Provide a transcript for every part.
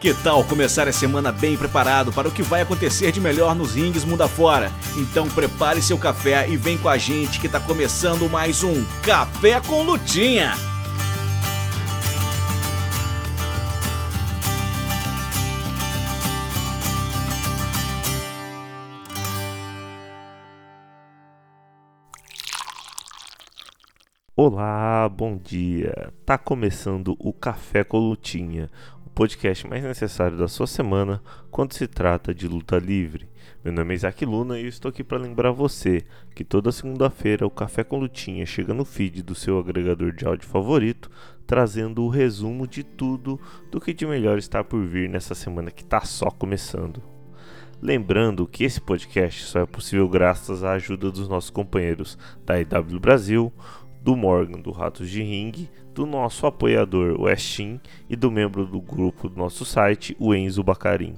Que tal começar a semana bem preparado para o que vai acontecer de melhor nos ringues mundo afora? Então prepare seu café e vem com a gente que está começando mais um Café com Lutinha. Olá, bom dia. Tá começando o Café com Lutinha, o podcast mais necessário da sua semana quando se trata de luta livre. Meu nome é Isaac Luna e eu estou aqui para lembrar você que toda segunda-feira o Café com Lutinha chega no feed do seu agregador de áudio favorito, trazendo o resumo de tudo do que de melhor está por vir nessa semana que está só começando. Lembrando que esse podcast só é possível graças à ajuda dos nossos companheiros da IW Brasil, do Morgan do Ratos de Ring, do nosso apoiador, o e do membro do grupo do nosso site, o Enzo Bacarim.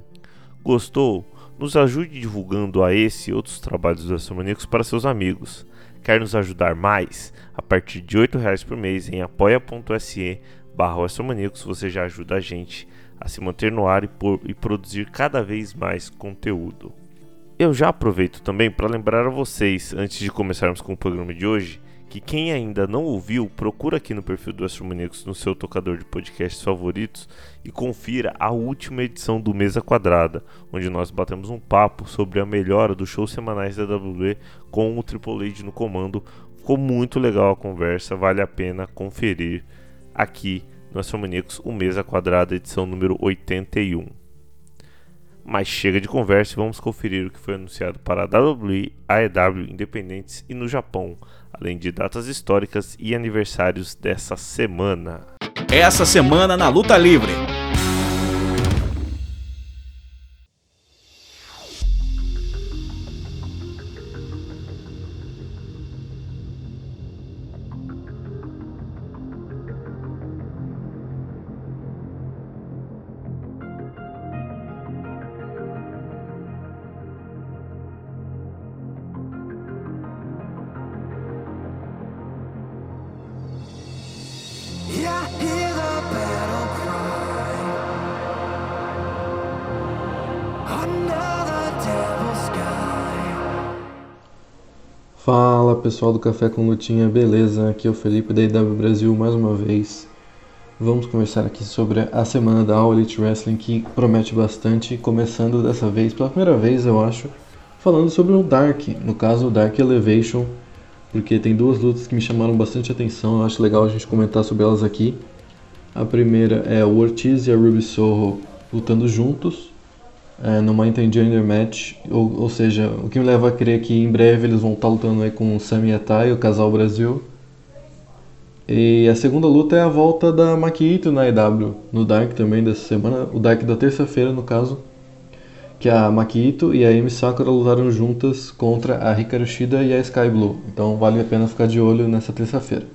Gostou? Nos ajude divulgando a esse e outros trabalhos dos Astromaníacos para seus amigos. Quer nos ajudar mais? A partir de R$ reais por mês em apoia.se barra você já ajuda a gente a se manter no ar e, por, e produzir cada vez mais conteúdo. Eu já aproveito também para lembrar a vocês, antes de começarmos com o programa de hoje, que quem ainda não ouviu, procura aqui no perfil do Astromaníacos no seu tocador de podcasts favoritos e confira a última edição do Mesa Quadrada, onde nós batemos um papo sobre a melhora dos shows semanais da WWE com o Triple H no comando. Ficou muito legal a conversa, vale a pena conferir aqui no Astromaníacos, o Mesa Quadrada, edição número 81. Mas chega de conversa e vamos conferir o que foi anunciado para a WWE, AEW, Independentes e no Japão além de datas históricas e aniversários dessa semana. Essa semana na Luta Livre. Pessoal do Café com Lutinha, beleza? Aqui é o Felipe da IW Brasil mais uma vez. Vamos conversar aqui sobre a semana da All Elite Wrestling que promete bastante, começando dessa vez, pela primeira vez eu acho, falando sobre o Dark, no caso o Dark Elevation, porque tem duas lutas que me chamaram bastante atenção, eu acho legal a gente comentar sobre elas aqui. A primeira é o Ortiz e a Ruby Soho lutando juntos, é, Mountain Gender Match, ou, ou seja, o que me leva a crer que em breve eles vão estar lutando aí com o Sami e Tai, o casal Brasil. E a segunda luta é a volta da Makito na EW, no Dark também dessa semana, o Dark da terça-feira no caso, que a Makito e a Emi Sakura lutaram juntas contra a Hikaru Shida e a Sky Blue, então vale a pena ficar de olho nessa terça-feira.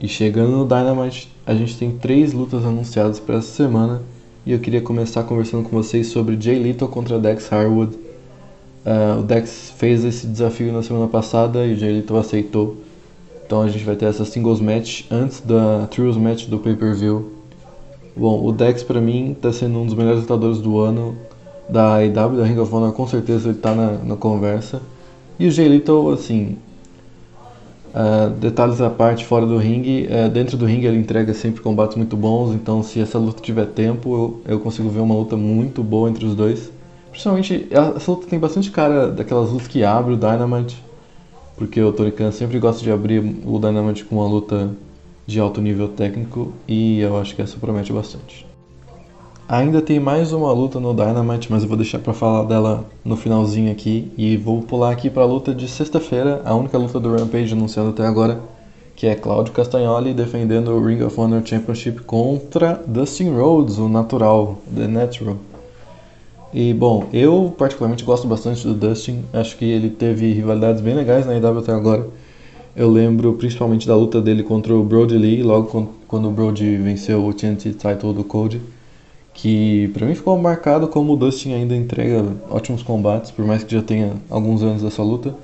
E chegando no Dynamite, a gente tem três lutas anunciadas para essa semana, e eu queria começar conversando com vocês sobre Jay Little contra Dex Harwood. Uh, o Dex fez esse desafio na semana passada e o Jay Little aceitou. Então a gente vai ter essa singles match antes da trios match do pay-per-view. Bom, o Dex para mim está sendo um dos melhores lutadores do ano da AEW, da Ring of Honor, com certeza ele está na, na conversa. E o Jay Little, assim, Uh, detalhes à parte, fora do ringue, uh, dentro do ringue ele entrega sempre combates muito bons, então se essa luta tiver tempo, eu, eu consigo ver uma luta muito boa entre os dois. Principalmente, essa luta tem bastante cara daquelas lutas que abre o Dynamite, porque o Tony Khan sempre gosta de abrir o Dynamite com uma luta de alto nível técnico, e eu acho que essa promete bastante. Ainda tem mais uma luta no Dynamite, mas eu vou deixar para falar dela no finalzinho aqui. E vou pular aqui para a luta de sexta-feira, a única luta do Rampage anunciada até agora, que é Claudio Castagnoli defendendo o Ring of Honor Championship contra Dustin Rhodes, o natural, The Natural. E bom, eu particularmente gosto bastante do Dustin, acho que ele teve rivalidades bem legais na IW até agora. Eu lembro principalmente da luta dele contra o Brody Lee, logo quando o Brody venceu o TNT title do Cody que para mim ficou marcado como o Dustin ainda entrega ótimos combates, por mais que já tenha alguns anos dessa luta.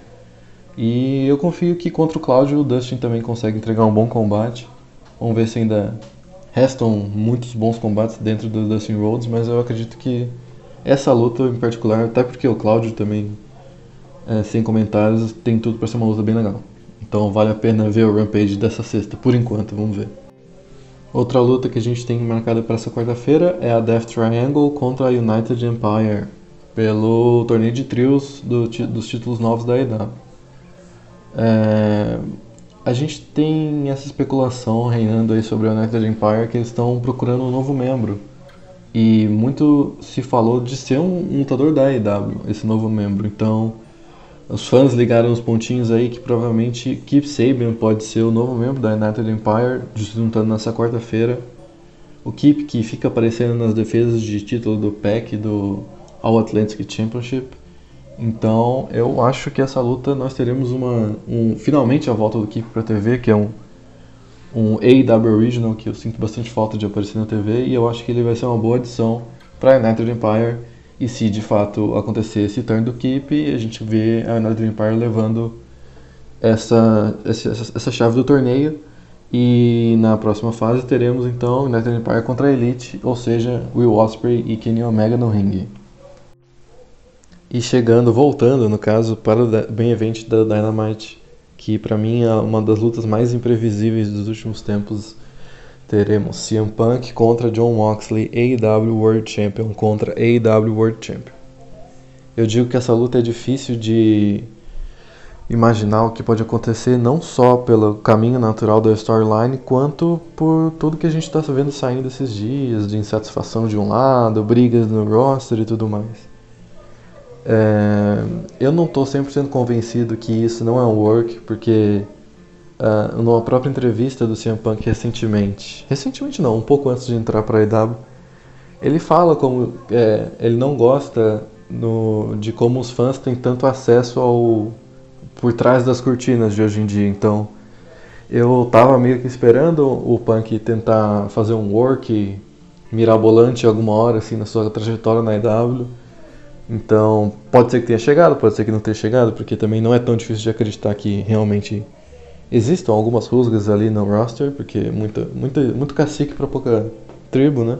E eu confio que contra o Cláudio o Dustin também consegue entregar um bom combate. Vamos ver se ainda restam muitos bons combates dentro do Dustin Rhodes, mas eu acredito que essa luta em particular, até porque o Cláudio também, é, sem comentários, tem tudo para ser uma luta bem legal. Então vale a pena ver o Rampage dessa sexta, por enquanto, vamos ver. Outra luta que a gente tem marcada para essa quarta-feira é a Death Triangle contra a United Empire, pelo torneio de trios do, dos títulos novos da EW. É, a gente tem essa especulação reinando aí sobre a United Empire que eles estão procurando um novo membro. E muito se falou de ser um lutador da AEW, esse novo membro. Então, os fãs ligaram os pontinhos aí que provavelmente Keith Sabian pode ser o novo membro da United Empire, juntando nessa quarta-feira. O Keith que fica aparecendo nas defesas de título do PAC do All Atlantic Championship. Então eu acho que essa luta nós teremos uma um, finalmente a volta do Keith para a TV, que é um um AEW Original que eu sinto bastante falta de aparecer na TV e eu acho que ele vai ser uma boa adição para a United Empire e se de fato acontecer esse turn do Keep, a gente vê a United Empire levando essa, essa, essa chave do torneio. E na próxima fase teremos então United Empire contra a Elite, ou seja, Will Ospreay e Kenny Omega no ringue. E chegando, voltando no caso, para o main event da Dynamite, que para mim é uma das lutas mais imprevisíveis dos últimos tempos teremos CM Punk contra John Moxley, AEW World Champion contra AEW World Champion. Eu digo que essa luta é difícil de imaginar o que pode acontecer, não só pelo caminho natural da storyline, quanto por tudo que a gente está vendo saindo esses dias, de insatisfação de um lado, brigas no roster e tudo mais. É, eu não estou 100% convencido que isso não é um work, porque uh, numa própria entrevista do CM Punk recentemente, recentemente não, um pouco antes de entrar para a EW, ele fala como é, ele não gosta no, de como os fãs têm tanto acesso ao por trás das cortinas de hoje em dia. Então, eu tava meio que esperando o Punk tentar fazer um work mirabolante alguma hora assim na sua trajetória na EW. Então, pode ser que tenha chegado, pode ser que não tenha chegado, porque também não é tão difícil de acreditar que realmente Existem algumas rusgas ali no roster, porque muita, muita, muito cacique para pouca tribo, né?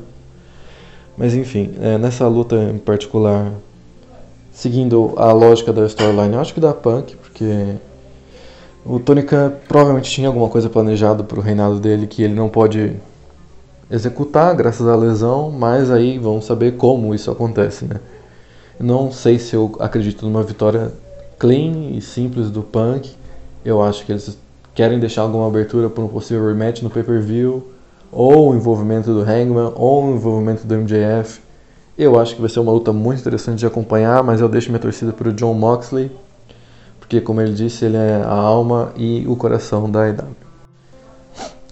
Mas enfim, é, nessa luta em particular, seguindo a lógica da storyline, eu acho que dá punk, porque o Tony Khan provavelmente tinha alguma coisa planejado para o reinado dele que ele não pode executar graças à lesão, mas aí vamos saber como isso acontece, né? Não sei se eu acredito numa vitória clean e simples do Punk. Eu acho que eles querem deixar alguma abertura para um possível rematch no pay-per-view, ou o envolvimento do Hangman, ou o envolvimento do MJF. Eu acho que vai ser uma luta muito interessante de acompanhar, mas eu deixo minha torcida para o John Moxley, porque, como ele disse, ele é a alma e o coração da AEW.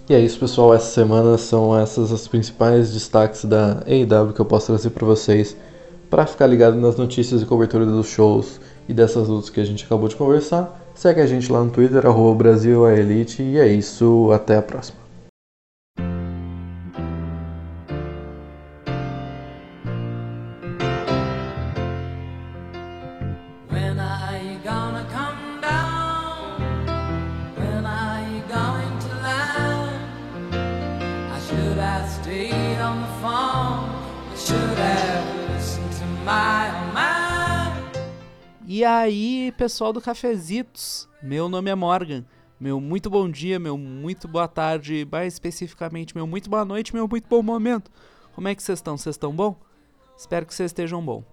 E é isso, pessoal. Essa semana são essas as principais destaques da AEW que eu posso trazer para vocês, para ficar ligado nas notícias e cobertura dos shows e dessas lutas que a gente acabou de conversar. Segue a gente lá no Twitter, arroba Brasil a Elite, e é isso, até a próxima. E aí, pessoal do Cafezitos, meu nome é Morgan. Meu muito bom dia, meu muito boa tarde, mais especificamente, meu muito boa noite, meu muito bom momento. Como é que vocês estão? Vocês estão bom? Espero que vocês estejam bom.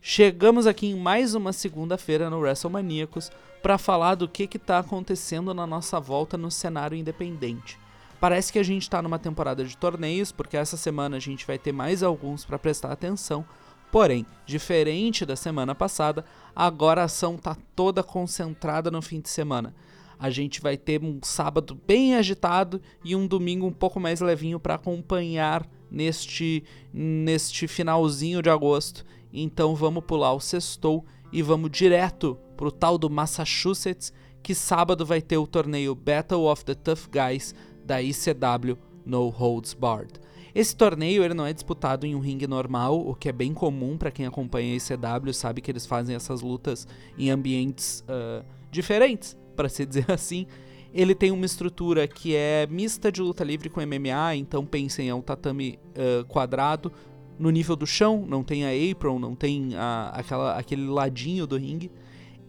Chegamos aqui em mais uma segunda-feira no WrestleManiacos para falar do que está acontecendo na nossa volta no cenário independente. Parece que a gente está numa temporada de torneios, porque essa semana a gente vai ter mais alguns para prestar atenção, Porém, diferente da semana passada, agora a ação está toda concentrada no fim de semana. A gente vai ter um sábado bem agitado e um domingo um pouco mais levinho para acompanhar neste neste finalzinho de agosto. Então vamos pular o sextou e vamos direto pro tal do Massachusetts, que sábado vai ter o torneio Battle of the Tough Guys da ICW No Holds Barred. Esse torneio ele não é disputado em um ringue normal, o que é bem comum para quem acompanha a ICW, sabe que eles fazem essas lutas em ambientes uh, diferentes, para se dizer assim. Ele tem uma estrutura que é mista de luta livre com MMA, então pensem, é um tatame uh, quadrado no nível do chão, não tem a apron, não tem a, aquela, aquele ladinho do ringue.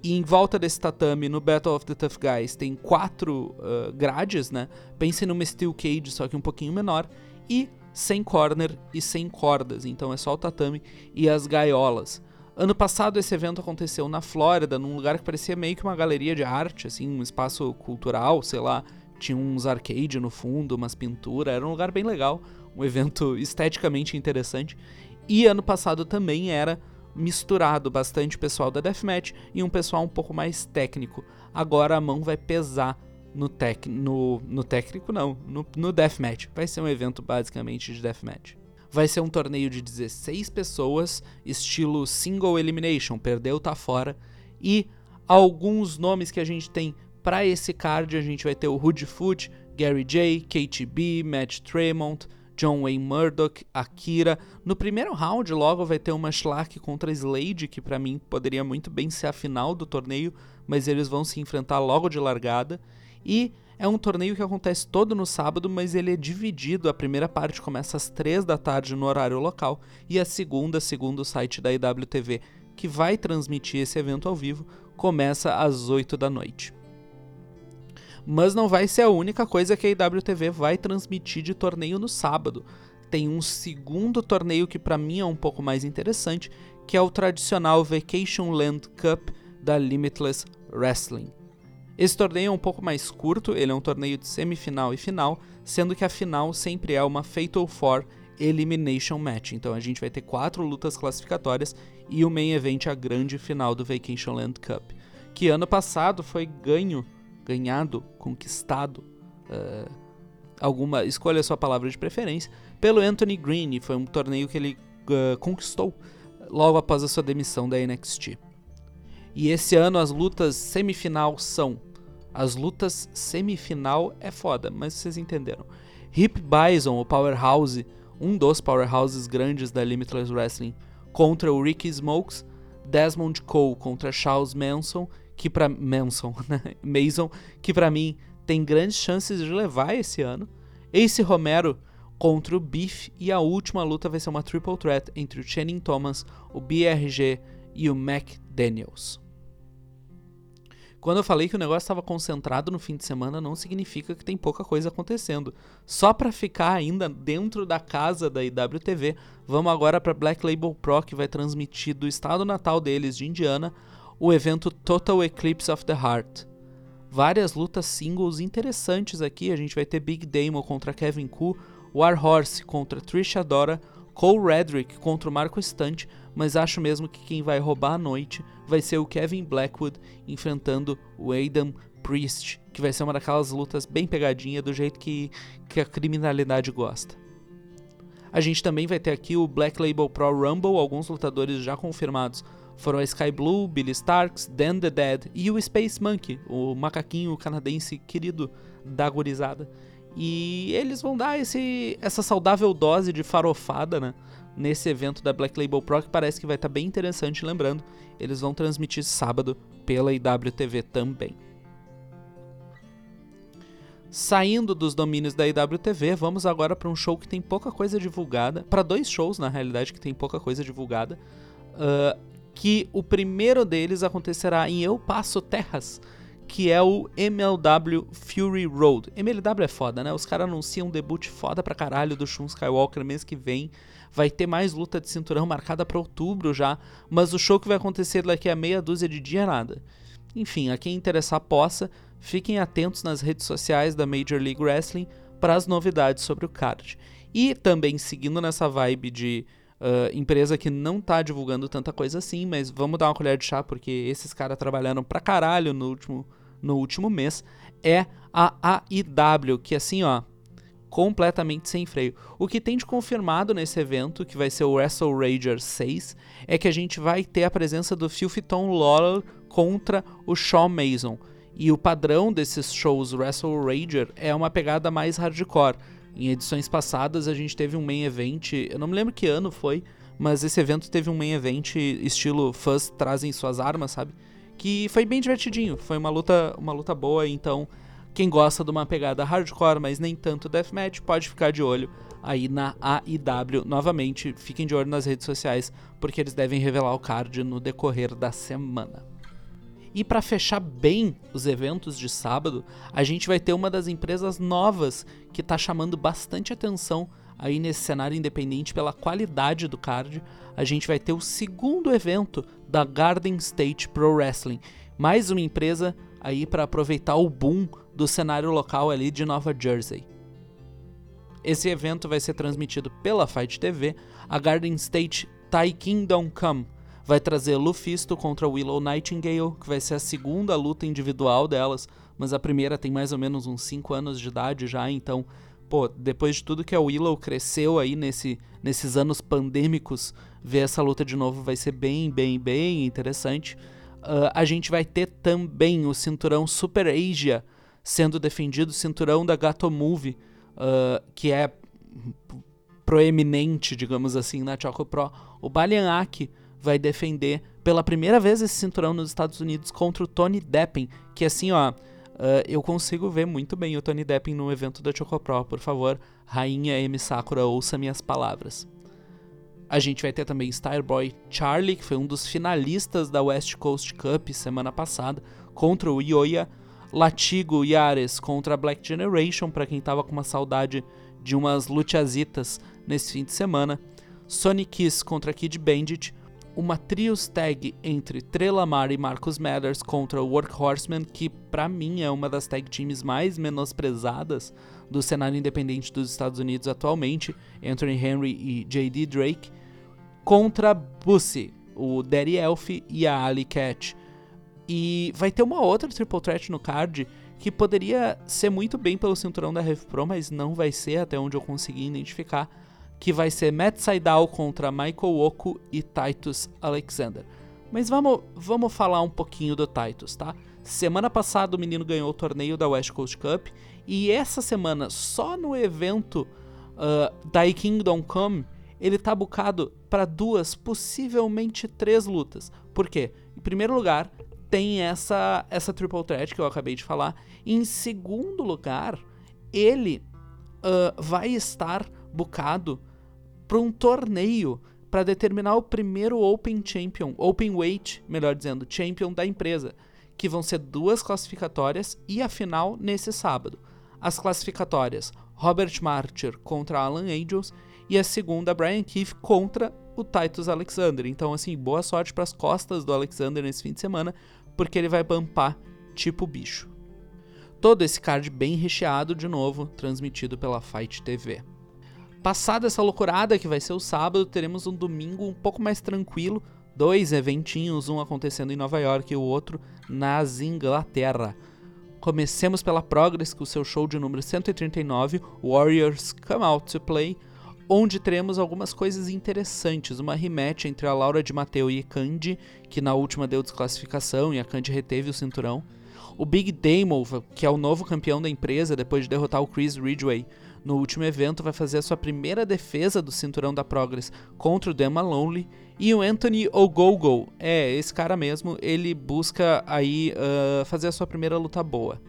E em volta desse tatame, no Battle of the Tough Guys, tem quatro uh, grades, né? Pensem numa Steel Cage, só que um pouquinho menor. E sem corner e sem cordas, então é só o tatame e as gaiolas. Ano passado esse evento aconteceu na Flórida, num lugar que parecia meio que uma galeria de arte, assim, um espaço cultural, sei lá, tinha uns arcade no fundo, umas pinturas, era um lugar bem legal, um evento esteticamente interessante. E ano passado também era misturado bastante pessoal da Deathmatch e um pessoal um pouco mais técnico. Agora a mão vai pesar no, tec, no, no técnico, não, no, no Deathmatch. Vai ser um evento basicamente de Deathmatch. Vai ser um torneio de 16 pessoas, estilo single elimination, perdeu, tá fora. E alguns nomes que a gente tem para esse card, a gente vai ter o Hoodfoot, Gary J, KTB, Matt Tremont, John Wayne Murdoch, Akira. No primeiro round, logo vai ter uma Schlark contra Slade, que para mim poderia muito bem ser a final do torneio, mas eles vão se enfrentar logo de largada. E é um torneio que acontece todo no sábado, mas ele é dividido. A primeira parte começa às 3 da tarde no horário local e a segunda, segundo o site da IWTV, que vai transmitir esse evento ao vivo, começa às 8 da noite. Mas não vai ser a única coisa que a IWTV vai transmitir de torneio no sábado. Tem um segundo torneio que para mim é um pouco mais interessante, que é o tradicional Vacation Land Cup da Limitless Wrestling. Esse torneio é um pouco mais curto, ele é um torneio de semifinal e final, sendo que a final sempre é uma Fatal 4 Elimination Match. Então a gente vai ter quatro lutas classificatórias e o main event a grande final do Vacation Land Cup, que ano passado foi ganho ganhado, conquistado, uh, alguma, escolha a sua palavra de preferência, pelo Anthony Green, foi um torneio que ele uh, conquistou logo após a sua demissão da NXT. E esse ano as lutas semifinal são. As lutas semifinal é foda, mas vocês entenderam. Hip Bison, o powerhouse, um dos powerhouses grandes da Limitless Wrestling, contra o Ricky Smokes, Desmond Cole contra Charles Manson que para Manson, né? Mason, que para mim tem grandes chances de levar esse ano. Ace Romero contra o Beef e a última luta vai ser uma triple threat entre o Channing Thomas, o BRG e o Mac Daniels. Quando eu falei que o negócio estava concentrado no fim de semana, não significa que tem pouca coisa acontecendo. Só para ficar ainda dentro da casa da IWTV, vamos agora para Black Label Pro, que vai transmitir do estado natal deles, de Indiana, o evento Total Eclipse of the Heart. Várias lutas singles interessantes aqui. A gente vai ter Big Damo contra Kevin Koo, Warhorse contra Trish Adora, Cole Redrick contra o Marco Stunt, mas acho mesmo que quem vai roubar a noite vai ser o Kevin Blackwood enfrentando o Adam Priest, que vai ser uma daquelas lutas bem pegadinha do jeito que, que a criminalidade gosta. A gente também vai ter aqui o Black Label Pro Rumble, alguns lutadores já confirmados foram a Sky Blue, Billy Starks, Dan the Dead e o Space Monkey, o macaquinho canadense querido da gorizada. E eles vão dar esse, essa saudável dose de farofada, né? Nesse evento da Black Label Pro, que parece que vai estar tá bem interessante. Lembrando, eles vão transmitir sábado pela IWTV também. Saindo dos domínios da IWTV, vamos agora para um show que tem pouca coisa divulgada. Para dois shows, na realidade, que tem pouca coisa divulgada. Uh, que o primeiro deles acontecerá em Eu Passo Terras, que é o MLW Fury Road. MLW é foda, né? Os caras anunciam um debut foda pra caralho do Shun Skywalker mês que vem. Vai ter mais luta de cinturão marcada para outubro já, mas o show que vai acontecer daqui a meia dúzia de dia nada. Enfim, a quem interessar possa, fiquem atentos nas redes sociais da Major League Wrestling para as novidades sobre o card. E também seguindo nessa vibe de Uh, empresa que não tá divulgando tanta coisa assim, mas vamos dar uma colher de chá porque esses caras trabalharam pra caralho no último, no último mês. É a AIW, que assim, ó, completamente sem freio. O que tem de confirmado nesse evento, que vai ser o Wrestle Rager 6, é que a gente vai ter a presença do Filthy Tom Lawler contra o Shawn Mason. E o padrão desses shows Wrestle Rager é uma pegada mais hardcore em edições passadas a gente teve um main event, eu não me lembro que ano foi, mas esse evento teve um main event estilo fãs trazem suas armas, sabe? Que foi bem divertidinho, foi uma luta, uma luta boa, então Quem gosta de uma pegada hardcore, mas nem tanto deathmatch, pode ficar de olho aí na AIW novamente. Fiquem de olho nas redes sociais, porque eles devem revelar o card no decorrer da semana. E para fechar bem os eventos de sábado, a gente vai ter uma das empresas novas que está chamando bastante atenção aí nesse cenário independente pela qualidade do card. A gente vai ter o segundo evento da Garden State Pro Wrestling, mais uma empresa aí para aproveitar o boom do cenário local ali de Nova Jersey. Esse evento vai ser transmitido pela Fight TV. A Garden State Thai Kingdom Come vai trazer Lufisto contra Willow Nightingale, que vai ser a segunda luta individual delas, mas a primeira tem mais ou menos uns 5 anos de idade já, então, pô, depois de tudo que a Willow cresceu aí nesse, nesses anos pandêmicos, ver essa luta de novo vai ser bem, bem, bem interessante. Uh, a gente vai ter também o cinturão Super Asia sendo defendido, o cinturão da Gato Movie, uh, que é proeminente, digamos assim, na Choco Pro. O Balian Aki vai defender pela primeira vez esse cinturão nos Estados Unidos contra o Tony Deppen, que assim, ó, uh, eu consigo ver muito bem o Tony Deppen no evento da Choco Pro. Por favor, Rainha M. Sakura, ouça minhas palavras. A gente vai ter também Starboy Charlie, que foi um dos finalistas da West Coast Cup semana passada, contra o Ioia. Latigo e Ares contra Black Generation, para quem tava com uma saudade de umas luchasitas nesse fim de semana. Sonic Kiss contra Kid Bandit. Uma trios tag entre Trelamar e Marcus Mathers contra o Workhorseman, que para mim é uma das tag teams mais menosprezadas do cenário independente dos Estados Unidos atualmente, Anthony Henry e J.D. Drake, contra Bussy, o Daddy Elf e a Ali Cat. E vai ter uma outra Triple Threat no card que poderia ser muito bem pelo cinturão da Rev Pro, mas não vai ser, até onde eu consegui identificar, que vai ser Matt Sydal contra Michael Oku e Titus Alexander. Mas vamos, vamos falar um pouquinho do Titus, tá? Semana passada o menino ganhou o torneio da West Coast Cup e essa semana, só no evento uh, da Kingdom Come, ele tá bucado para duas, possivelmente três lutas. Por quê? Em primeiro lugar, tem essa, essa triple threat que eu acabei de falar. Em segundo lugar, ele uh, vai estar bucado para um torneio para determinar o primeiro Open Champion, Open Weight, melhor dizendo, Champion da empresa, que vão ser duas classificatórias e a final nesse sábado. As classificatórias Robert Martyr contra Alan Angels e a segunda Brian Keith contra o Titus Alexander. Então, assim, boa sorte para as costas do Alexander nesse fim de semana, porque ele vai bumpar tipo bicho. Todo esse card bem recheado de novo, transmitido pela Fight TV. Passada essa loucurada que vai ser o sábado, teremos um domingo um pouco mais tranquilo, dois eventinhos, um acontecendo em Nova York e o outro nas Inglaterra. Comecemos pela Progress com seu show de número 139, Warriors Come Out to Play, onde teremos algumas coisas interessantes. Uma rematch entre a Laura de Mateu e Candy, que na última deu desclassificação e a Candy reteve o cinturão. O Big Damon, que é o novo campeão da empresa depois de derrotar o Chris Ridgway no último evento, vai fazer a sua primeira defesa do cinturão da Progress contra o Dema Lonely. E o Anthony Ogogo, é, esse cara mesmo, ele busca aí uh, fazer a sua primeira luta boa.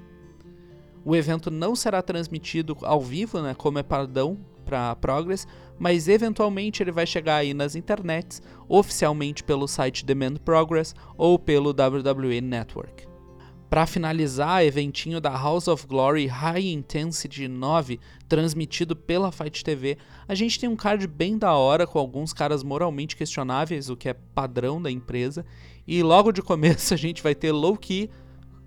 O evento não será transmitido ao vivo, né, como é padrão para Progress, mas eventualmente ele vai chegar aí nas internets, oficialmente pelo site Demand Progress ou pelo WWE Network. Para finalizar, eventinho da House of Glory High Intensity 9, transmitido pela Fight TV, a gente tem um card bem da hora com alguns caras moralmente questionáveis, o que é padrão da empresa, e logo de começo a gente vai ter Low Key,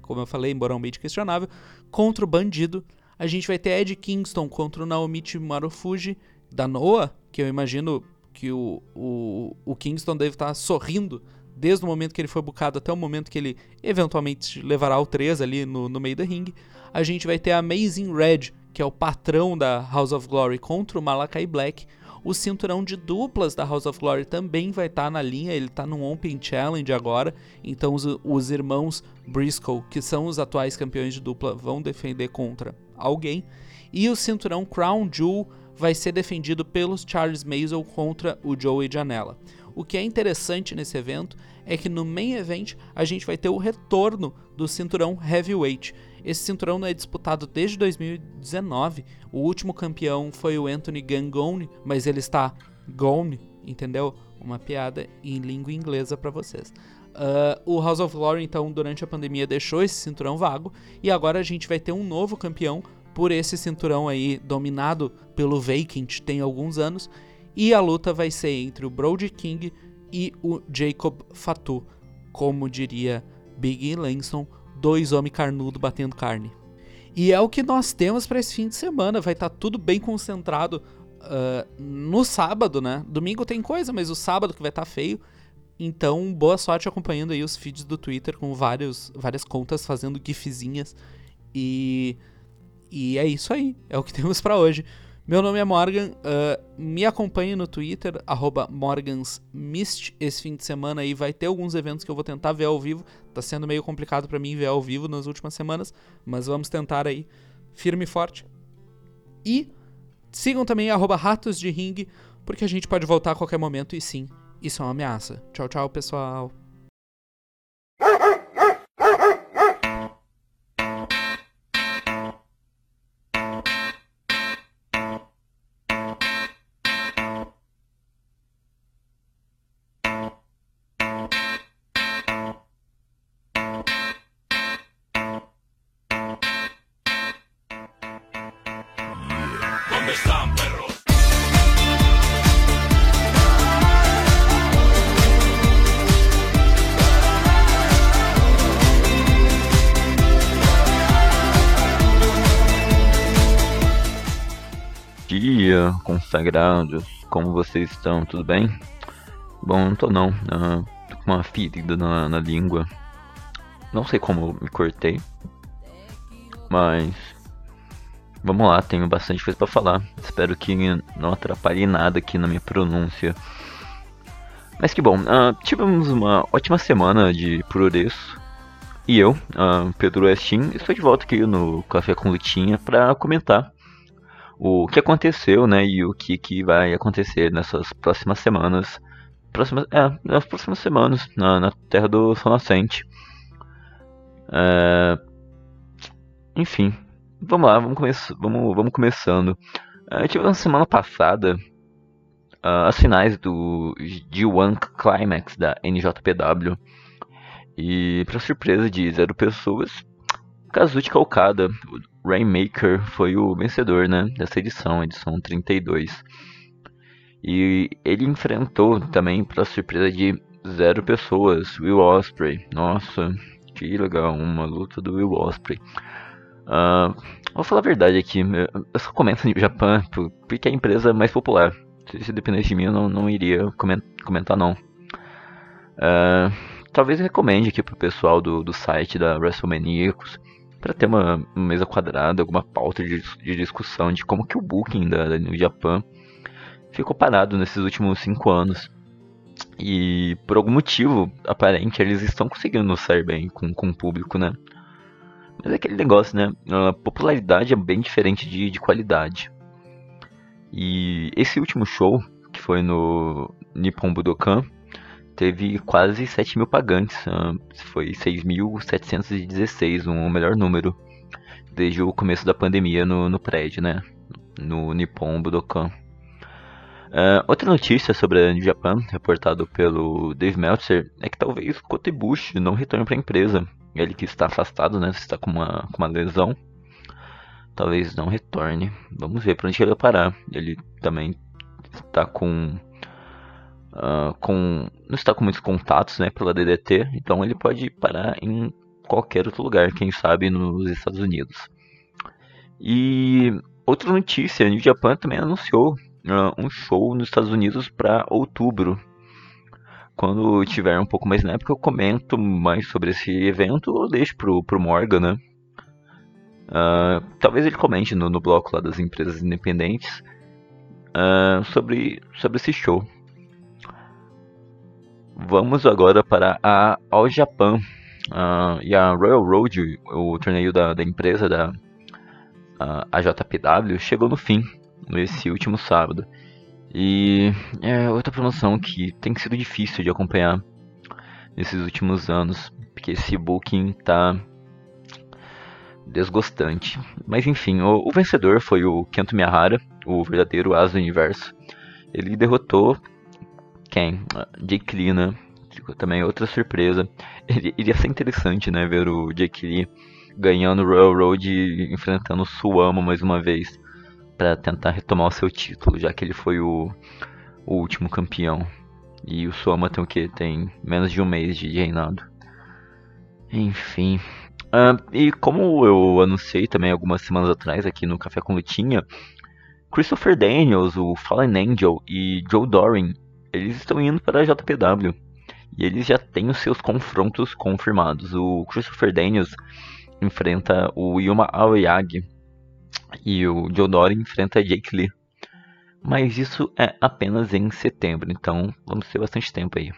como eu falei, moralmente questionável, contra o Bandido, a gente vai ter Ed Kingston contra o Naomichi Marufuji da Noah, que eu imagino que o, o, o Kingston deve estar sorrindo desde o momento que ele foi bucado até o momento que ele eventualmente levará o 3 ali no, no meio da ringue. A gente vai ter a Amazing Red, que é o patrão da House of Glory, contra o Malakai Black. O cinturão de duplas da House of Glory também vai estar tá na linha, ele está no Open Challenge agora. Então os, os irmãos Briscoe, que são os atuais campeões de dupla, vão defender contra alguém. E o cinturão Crown Jewel vai ser defendido pelos Charles Mazel contra o Joey Janela. O que é interessante nesse evento é que no main event a gente vai ter o retorno do cinturão heavyweight. Esse cinturão não é disputado desde 2019. O último campeão foi o Anthony Gangone, mas ele está gone, entendeu? Uma piada em língua inglesa para vocês. Uh, o House of Glory, então, durante a pandemia deixou esse cinturão vago e agora a gente vai ter um novo campeão por esse cinturão aí dominado pelo Vacant tem alguns anos e a luta vai ser entre o Brody King e o Jacob Fatu, como diria Big Langston, dois homens carnudo batendo carne. E é o que nós temos para esse fim de semana. Vai estar tá tudo bem concentrado uh, no sábado, né? Domingo tem coisa, mas o sábado que vai estar tá feio. Então, boa sorte acompanhando aí os feeds do Twitter com vários, várias contas fazendo gifzinhas. E, e é isso aí. É o que temos para hoje. Meu nome é Morgan, uh, me acompanhe no Twitter, morgansmist. Esse fim de semana aí vai ter alguns eventos que eu vou tentar ver ao vivo. Tá sendo meio complicado para mim ver ao vivo nas últimas semanas, mas vamos tentar aí, firme e forte. E sigam também ratos de ring, porque a gente pode voltar a qualquer momento e sim, isso é uma ameaça. Tchau, tchau, pessoal. Dia, consagrados, como vocês estão? Tudo bem? Bom, não tô não, uh, tô com uma ferida na, na língua. Não sei como me cortei, mas vamos lá, tenho bastante coisa para falar. Espero que não atrapalhe nada aqui na minha pronúncia. Mas que bom, uh, tivemos uma ótima semana de Progresso. E eu, uh, Pedro Westin, estou de volta aqui no Café com Lutinha para comentar o que aconteceu, né, e o que, que vai acontecer nessas próximas semanas, próximas, é, nas próximas semanas na, na Terra do Sol Nascente. É, enfim, vamos lá, vamos, come vamos, vamos começando. É, tive na semana passada uh, as finais do G1 Climax da NJPW. E, para surpresa de zero pessoas, Kazuchi Okada, Rainmaker, foi o vencedor né, dessa edição, edição 32. E ele enfrentou também, para surpresa de zero pessoas, Will Osprey. Nossa, que legal, uma luta do Will Osprey. Uh, vou falar a verdade aqui, eu só comento no Japão porque é a empresa mais popular. Se, se dependesse de mim, eu não, não iria comentar não. Uh, talvez recomende aqui pro pessoal do, do site da WrestleManiacos para ter uma, mesa quadrada, alguma pauta de, de, discussão de como que o booking da, da New Japan ficou parado nesses últimos cinco anos. E por algum motivo aparente eles estão conseguindo sair bem com, com o público, né? Mas é aquele negócio, né? A popularidade é bem diferente de, de qualidade. E esse último show, que foi no Nippon Budokan, teve quase 7 mil pagantes. Uh, foi 6.716, um melhor número desde o começo da pandemia no, no prédio, né? No Nippon Budokan. Uh, outra notícia sobre a Japan, reportado pelo Dave Meltzer, é que talvez Kota Ibushi não retorne para a empresa. Ele que está afastado, né? Está com uma, com uma lesão. Talvez não retorne. Vamos ver para onde ele vai parar. Ele também está com uh, com não está com muitos contatos né, pela DDT, então ele pode parar em qualquer outro lugar, quem sabe nos Estados Unidos. E outra notícia, a New Japan também anunciou uh, um show nos Estados Unidos para outubro. Quando tiver um pouco mais na época, eu comento mais sobre esse evento ou deixo pro, pro Morgan, né? Uh, talvez ele comente no, no bloco lá das empresas independentes uh, sobre, sobre esse show. Vamos agora para a All Japan uh, e a Royal Road, o torneio da, da empresa da uh, AJPW, chegou no fim nesse último sábado. E é outra promoção que tem sido difícil de acompanhar nesses últimos anos, porque esse booking tá desgostante. Mas enfim, o, o vencedor foi o Kento Miyahara, o verdadeiro as do universo. Ele derrotou quem? Jake Lee, né? Também outra surpresa. Iria ser interessante, né? Ver o Jake Lee ganhando o Royal Road e enfrentando o Suama mais uma vez para tentar retomar o seu título, já que ele foi o, o último campeão. E o Suama tem o que? Tem menos de um mês de reinado. Enfim. Uh, e como eu anunciei também algumas semanas atrás aqui no Café com Lutinha, Christopher Daniels, o Fallen Angel e Joe Doring, eles estão indo para a JPW. E eles já têm os seus confrontos confirmados. O Christopher Daniels enfrenta o Yuma Aoyagi e o Doring enfrenta Jake Lee. Mas isso é apenas em setembro, então vamos ter bastante tempo aí.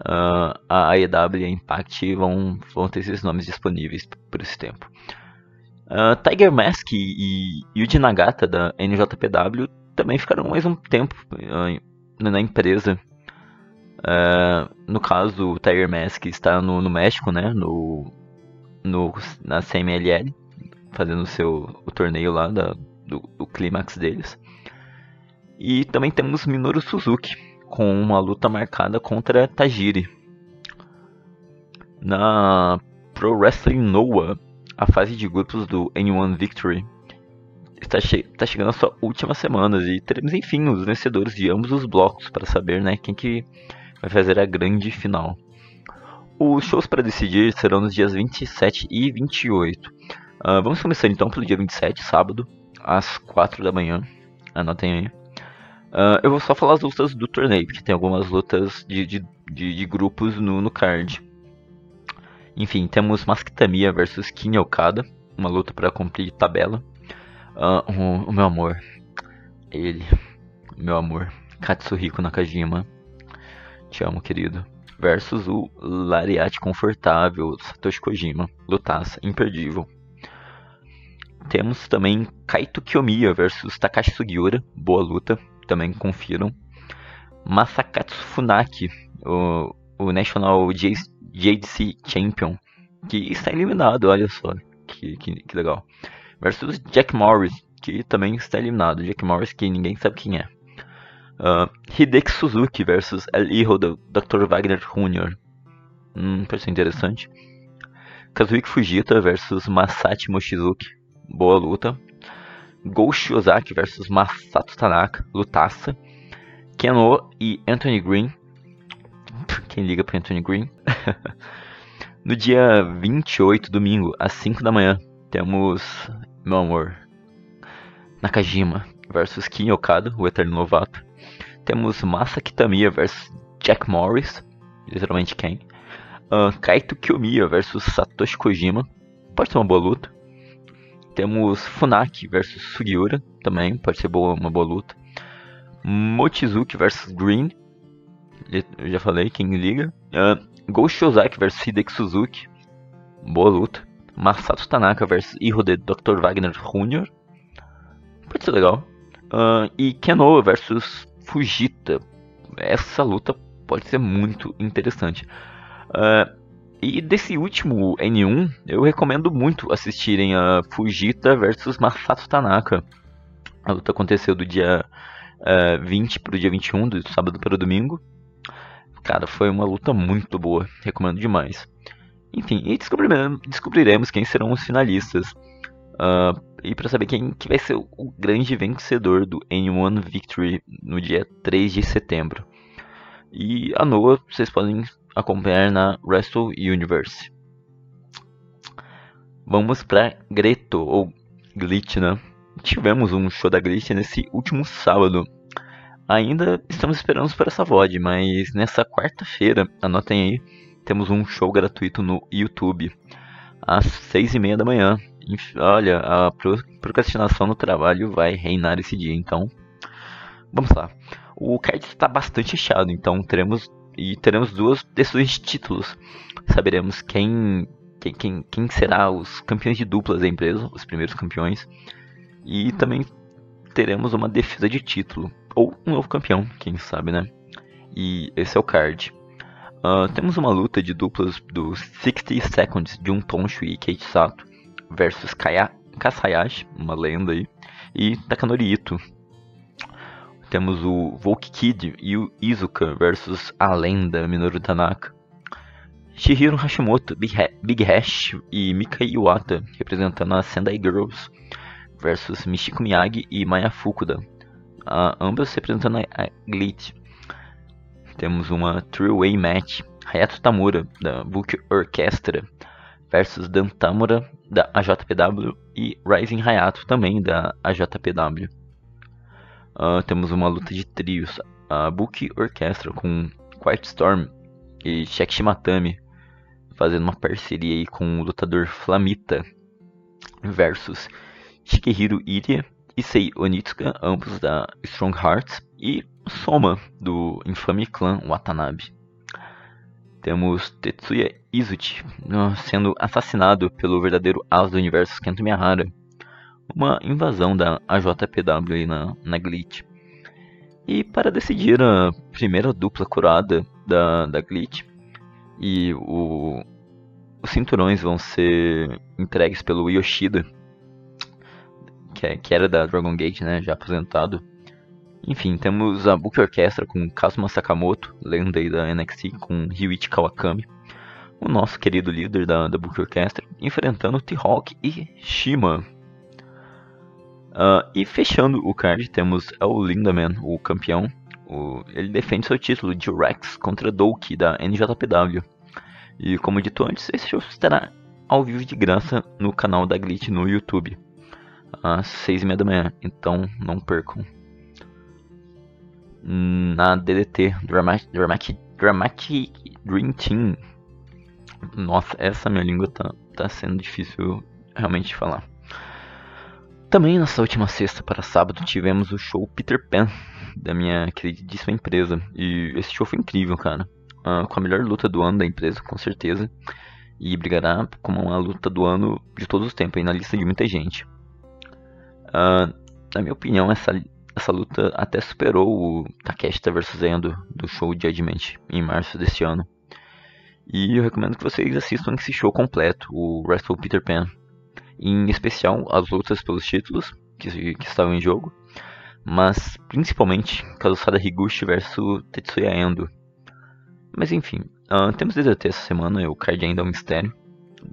Uh, a AEW e a Impact vão, vão ter esses nomes disponíveis por esse tempo. Uh, Tiger Mask e, e Yuji Nagata da NJPW também ficaram mais um tempo uh, na empresa. Uh, no caso, o Tiger Mask está no, no México, né? No, no, na CMLL, fazendo o seu o torneio lá da, do, do clímax deles. E também temos Minoru Suzuki, com uma luta marcada contra Tajiri. Na Pro Wrestling Noah, a fase de grupos do N1 Victory está, che está chegando a sua última semana e teremos enfim os vencedores de ambos os blocos para saber né, quem que vai fazer a grande final. Os shows para decidir serão nos dias 27 e 28. Uh, ah, vamos começar então pelo dia 27, sábado, às 4 da manhã. Anotem aí. Uh, eu vou só falar as lutas do torneio, porque tem algumas lutas de, de, de, de grupos no, no card. Enfim, temos Maskitamiya versus King Okada, uma luta para cumprir tabela. Uh, o, o, meu amor, ele, meu amor, Katsuhiko Nakajima, te amo, querido. Versus o Lariat Confortável, Satoshi Kojima, lutaça, imperdível. Temos também Kaito Kiyomiya versus Takashi Sugiura, boa luta, também confiram. Masakatsu Funaki, o, o National JDC Champion, que está eliminado, olha só, que, que, que legal. Versus Jack Morris, que também está eliminado. Jack Morris, que ninguém sabe quem é. Uh, Hideki Suzuki versus El Hijo do Dr. Wagner Jr. Hum, parece interessante. Kazuki Fujita versus Masashi Mochizuki. Boa luta. Go Shiozaki versus Masato Tanaka. Lutaça. Keno e Anthony Green quem liga para Anthony Green? no dia 28, domingo, às 5 da manhã, temos, meu amor, Nakajima versus Kim Okada, o eterno novato. Temos Masa Kitamiya versus Jack Morris, literalmente quem? Uh, Kaito Kiyomiya versus Satoshi Kojima, pode ser uma boa luta. Temos Funaki versus Sugiura, também pode ser boa, uma boa luta. Mochizuki versus Green, eu já falei, quem liga. Uh, Ghost Ozaki vs Hideki Suzuki. Boa luta. Masato Tanaka vs Hijo de Dr. Wagner Jr. Pode ser legal. Uh, e Kenoa vs Fujita. Essa luta pode ser muito interessante. Uh, e desse último N1, eu recomendo muito assistirem a Fujita vs Masato Tanaka. A luta aconteceu do dia uh, 20 para o dia 21, do sábado para o domingo. Cara, foi uma luta muito boa, recomendo demais. Enfim, e descobriremos, descobriremos quem serão os finalistas. Uh, e para saber quem que vai ser o grande vencedor do N1 Victory no dia 3 de setembro. E a Noah vocês podem acompanhar na Wrestle Universe. Vamos para Greto, ou Glitch, né? Tivemos um show da Glitch nesse último sábado, Ainda estamos esperando para essa VOD, mas nessa quarta-feira, anotem aí, temos um show gratuito no YouTube, às seis e meia da manhã. Olha, a procrastinação no trabalho vai reinar esse dia, então vamos lá. O card está bastante recheado, então teremos e teremos duas decisões de títulos. Saberemos quem, quem, quem, quem será os campeões de duplas da empresa, os primeiros campeões, e também teremos uma defesa de título ou um novo campeão, quem sabe, né? E esse é o card. Uh, temos uma luta de duplas dos 60 Seconds de um Tonshu e Kate Sato versus Kaya, Kasayashi, uma lenda aí, e Takanori Ito. Temos o Volk Kid e o Izuka versus a lenda Minoru Tanaka. Shihiro Hashimoto, Big, ha Big Hash e Mika Iwata, representando a Sendai Girls, versus Michiko Miyagi e Maya Fukuda, uh, ambas representando a Glitch. Temos uma three-way match, Hayato Tamura, da Book Orchestra, versus Dan Tamura, da AJPW, e Rising Hayato, também da AJPW. Uh, temos uma luta de trios, a Book Orchestra com Quiet Storm e Shek Shimatami fazendo uma parceria aí com o lutador Flamita versus Shikehiro Irie e Sei Onitsuka, ambos da Strong Hearts, e Soma, do infame clã Watanabe. Temos Tetsuya Izuchi sendo assassinado pelo verdadeiro as do universo Kento Miyahara. Uma invasão da AJPW na, na Glitch. E para decidir a primeira dupla curada da, da Glitch, e o, os cinturões vão ser entregues pelo Yoshida, que, é, que era da Dragon Gate, né, já aposentado. Enfim, temos a Book Orchestra com Kazuma Sakamoto, lenda aí da NXT, com Ryuichi Kawakami, o nosso querido líder da, da Book Orchestra, enfrentando T-Hawk e Shima. Uh, e fechando o card, temos o Lindaman, o campeão. O, ele defende seu título de Rex contra Doki da NJPW. E como dito antes, esse show estará ao vivo de graça no canal da Glitch no YouTube às seis e meia da manhã, então não percam. Na DDT, Dramatic, Dramatic, Dramatic Dream Team. Nossa, essa minha língua tá, tá sendo difícil realmente falar. Também nessa última sexta para sábado tivemos o show Peter Pan da minha queridíssima empresa. E esse show foi incrível, cara. Uh, com a melhor luta do ano da empresa, com certeza. E brigará como uma luta do ano de todos os tempos, aí na lista de muita gente. Uh, na minha opinião, essa, essa luta até superou o Takeshita vs Endo do show Judgment em março deste ano. E eu recomendo que vocês assistam esse show completo, o Wrestle Peter Pan. Em especial as lutas pelos títulos que, que estavam em jogo, mas principalmente Kazusada Higuchi vs Tetsuya Endo. Mas enfim, uh, temos DDT essa semana, o card ainda é um mistério,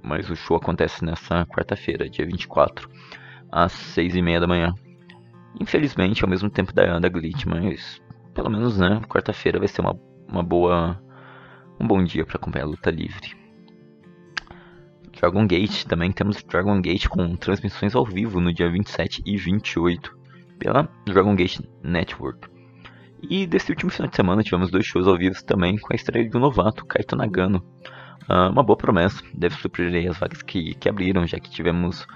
mas o show acontece nessa quarta-feira, dia 24 às seis e meia da manhã. Infelizmente, ao mesmo tempo da, da Glitch, mas pelo menos, né, quarta-feira vai ser uma, uma boa, um bom dia para acompanhar a luta livre. Dragon Gate, também temos Dragon Gate com transmissões ao vivo no dia 27 e 28 pela Dragon Gate Network. E desse último final de semana tivemos dois shows ao vivo também com a estreia de um novato, Kaito Nagano. Uh, uma boa promessa, deve suprir as vagas que, que abriram, já que tivemos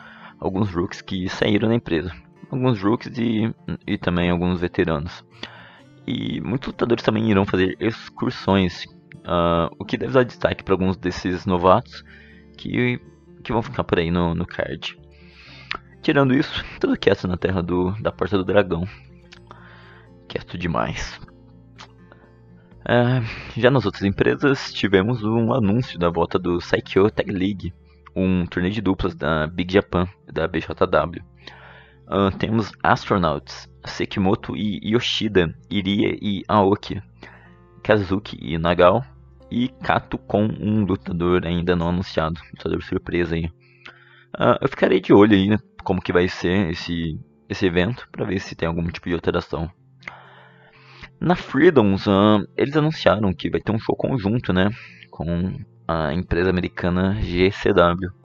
alguns rooks que saíram da empresa. Alguns rooks e, e também alguns veteranos. E muitos lutadores também irão fazer excursões, uh, o que deve dar destaque para alguns desses novatos que, que vão ficar por aí no, no card. Tirando isso, tudo quieto na terra do, da Porta do Dragão. Quieto demais. É, já nas outras empresas, tivemos um anúncio da volta do Saikyo Tag League, um torneio de duplas da Big Japan, da BJW. Uh, temos Astronauts, Sekimoto e Yoshida, Irie e Aoki, Kazuki e Nagao, e Kato com um lutador ainda não anunciado, lutador surpresa aí. Uh, eu ficarei de olho aí né, como que vai ser esse, esse evento, para ver se tem algum tipo de alteração. Na Freedoms, uh, eles anunciaram que vai ter um show conjunto, né, com a empresa americana GCW.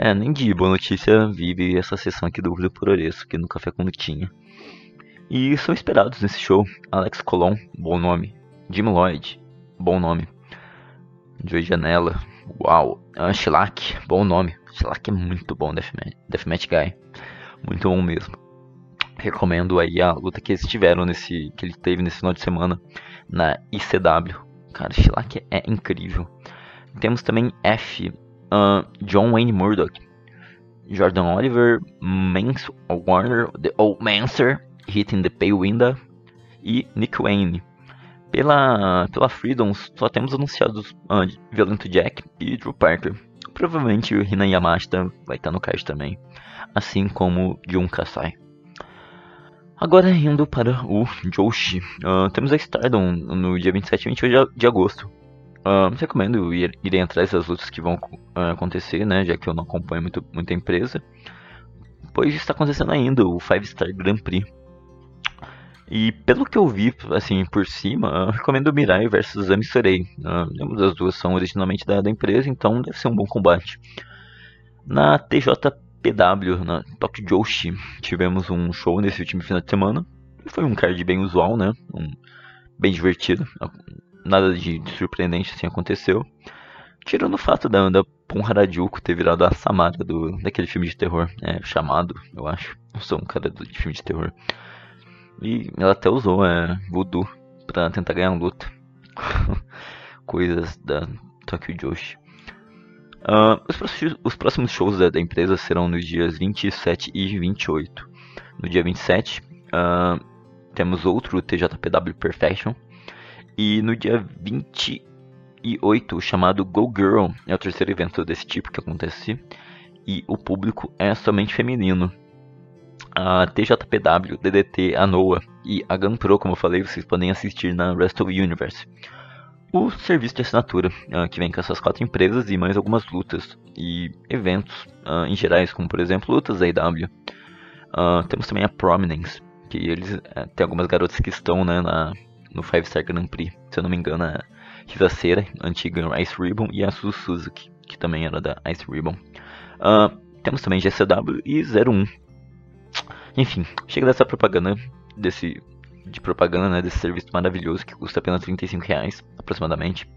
É, nem de boa notícia vive essa sessão aqui do Rio por Oreço, aqui no Café com tinha. E são esperados nesse show. Alex Colon, bom nome, Jim Lloyd, bom nome, Joey Janela, uau, Shellac, bom nome, Shellac é muito bom, Deathmatch, Deathmatch Guy, muito bom mesmo. Recomendo aí a luta que eles tiveram nesse, que ele teve nesse final de semana na ICW, Cara, Shellac é incrível. Temos também F, uh, John Wayne Murdoch, Jordan Oliver, Mance Warner, The Old Mancer, Hitting the Pay Window e Nick Wayne. Pela, pela Freedom só temos anunciados uh, Violento Jack e Drew Parker. provavelmente o Hina Yamashita vai estar no card também, assim como Jun Kasai. Agora indo para o Joshi, uh, temos a Stardom no dia 27 e 28 de agosto. Uh, recomendo ir, irem atrás das lutas que vão uh, acontecer, né, já que eu não acompanho muito, muita empresa. Pois está acontecendo ainda o 5 Star Grand Prix. E pelo que eu vi, assim, por cima, eu recomendo Mirai versus Amisurei. Uh, as duas são originalmente da, da empresa, então deve ser um bom combate. Na TJ PW, na Tokyo Joshi, tivemos um show nesse último final de semana. Foi um card bem usual, né? Um, bem divertido. Nada de, de surpreendente assim aconteceu. Tirando o fato da, da Pon Harajuku ter virado a Samara do, daquele filme de terror. É, chamado, eu acho. Não sou um cara de filme de terror. E ela até usou é, voodoo pra tentar ganhar uma luta. Coisas da Tokyo Joshi. Uh, os, os, próximos shows da, da, empresa serão nos dias 27 e 28. No dia 27, uh, ah, temos outro TJPW Perfection. E no dia 28, chamado Go Girl, é o terceiro evento desse tipo que acontece. E o público é somente feminino. A TJPW, DDT, a e a GunPro, como eu falei, vocês podem assistir na Rest of Universe o serviço de assinatura, uh, que vem com essas quatro empresas e mais algumas lutas e eventos uh, em gerais, como por exemplo lutas da IW. Ah, temos também a Prominence, que eles eh, tem algumas garotas que estão né, na, no Five Star Grand Prix, se eu não me engano, a Cera, antiga Ice Ribbon, e a Su Suzuki, que também era da Ice Ribbon. temos também GCW e 01. Enfim, chega dessa propaganda desse de propaganda né, desse serviço maravilhoso que custa apenas 35 reais aproximadamente.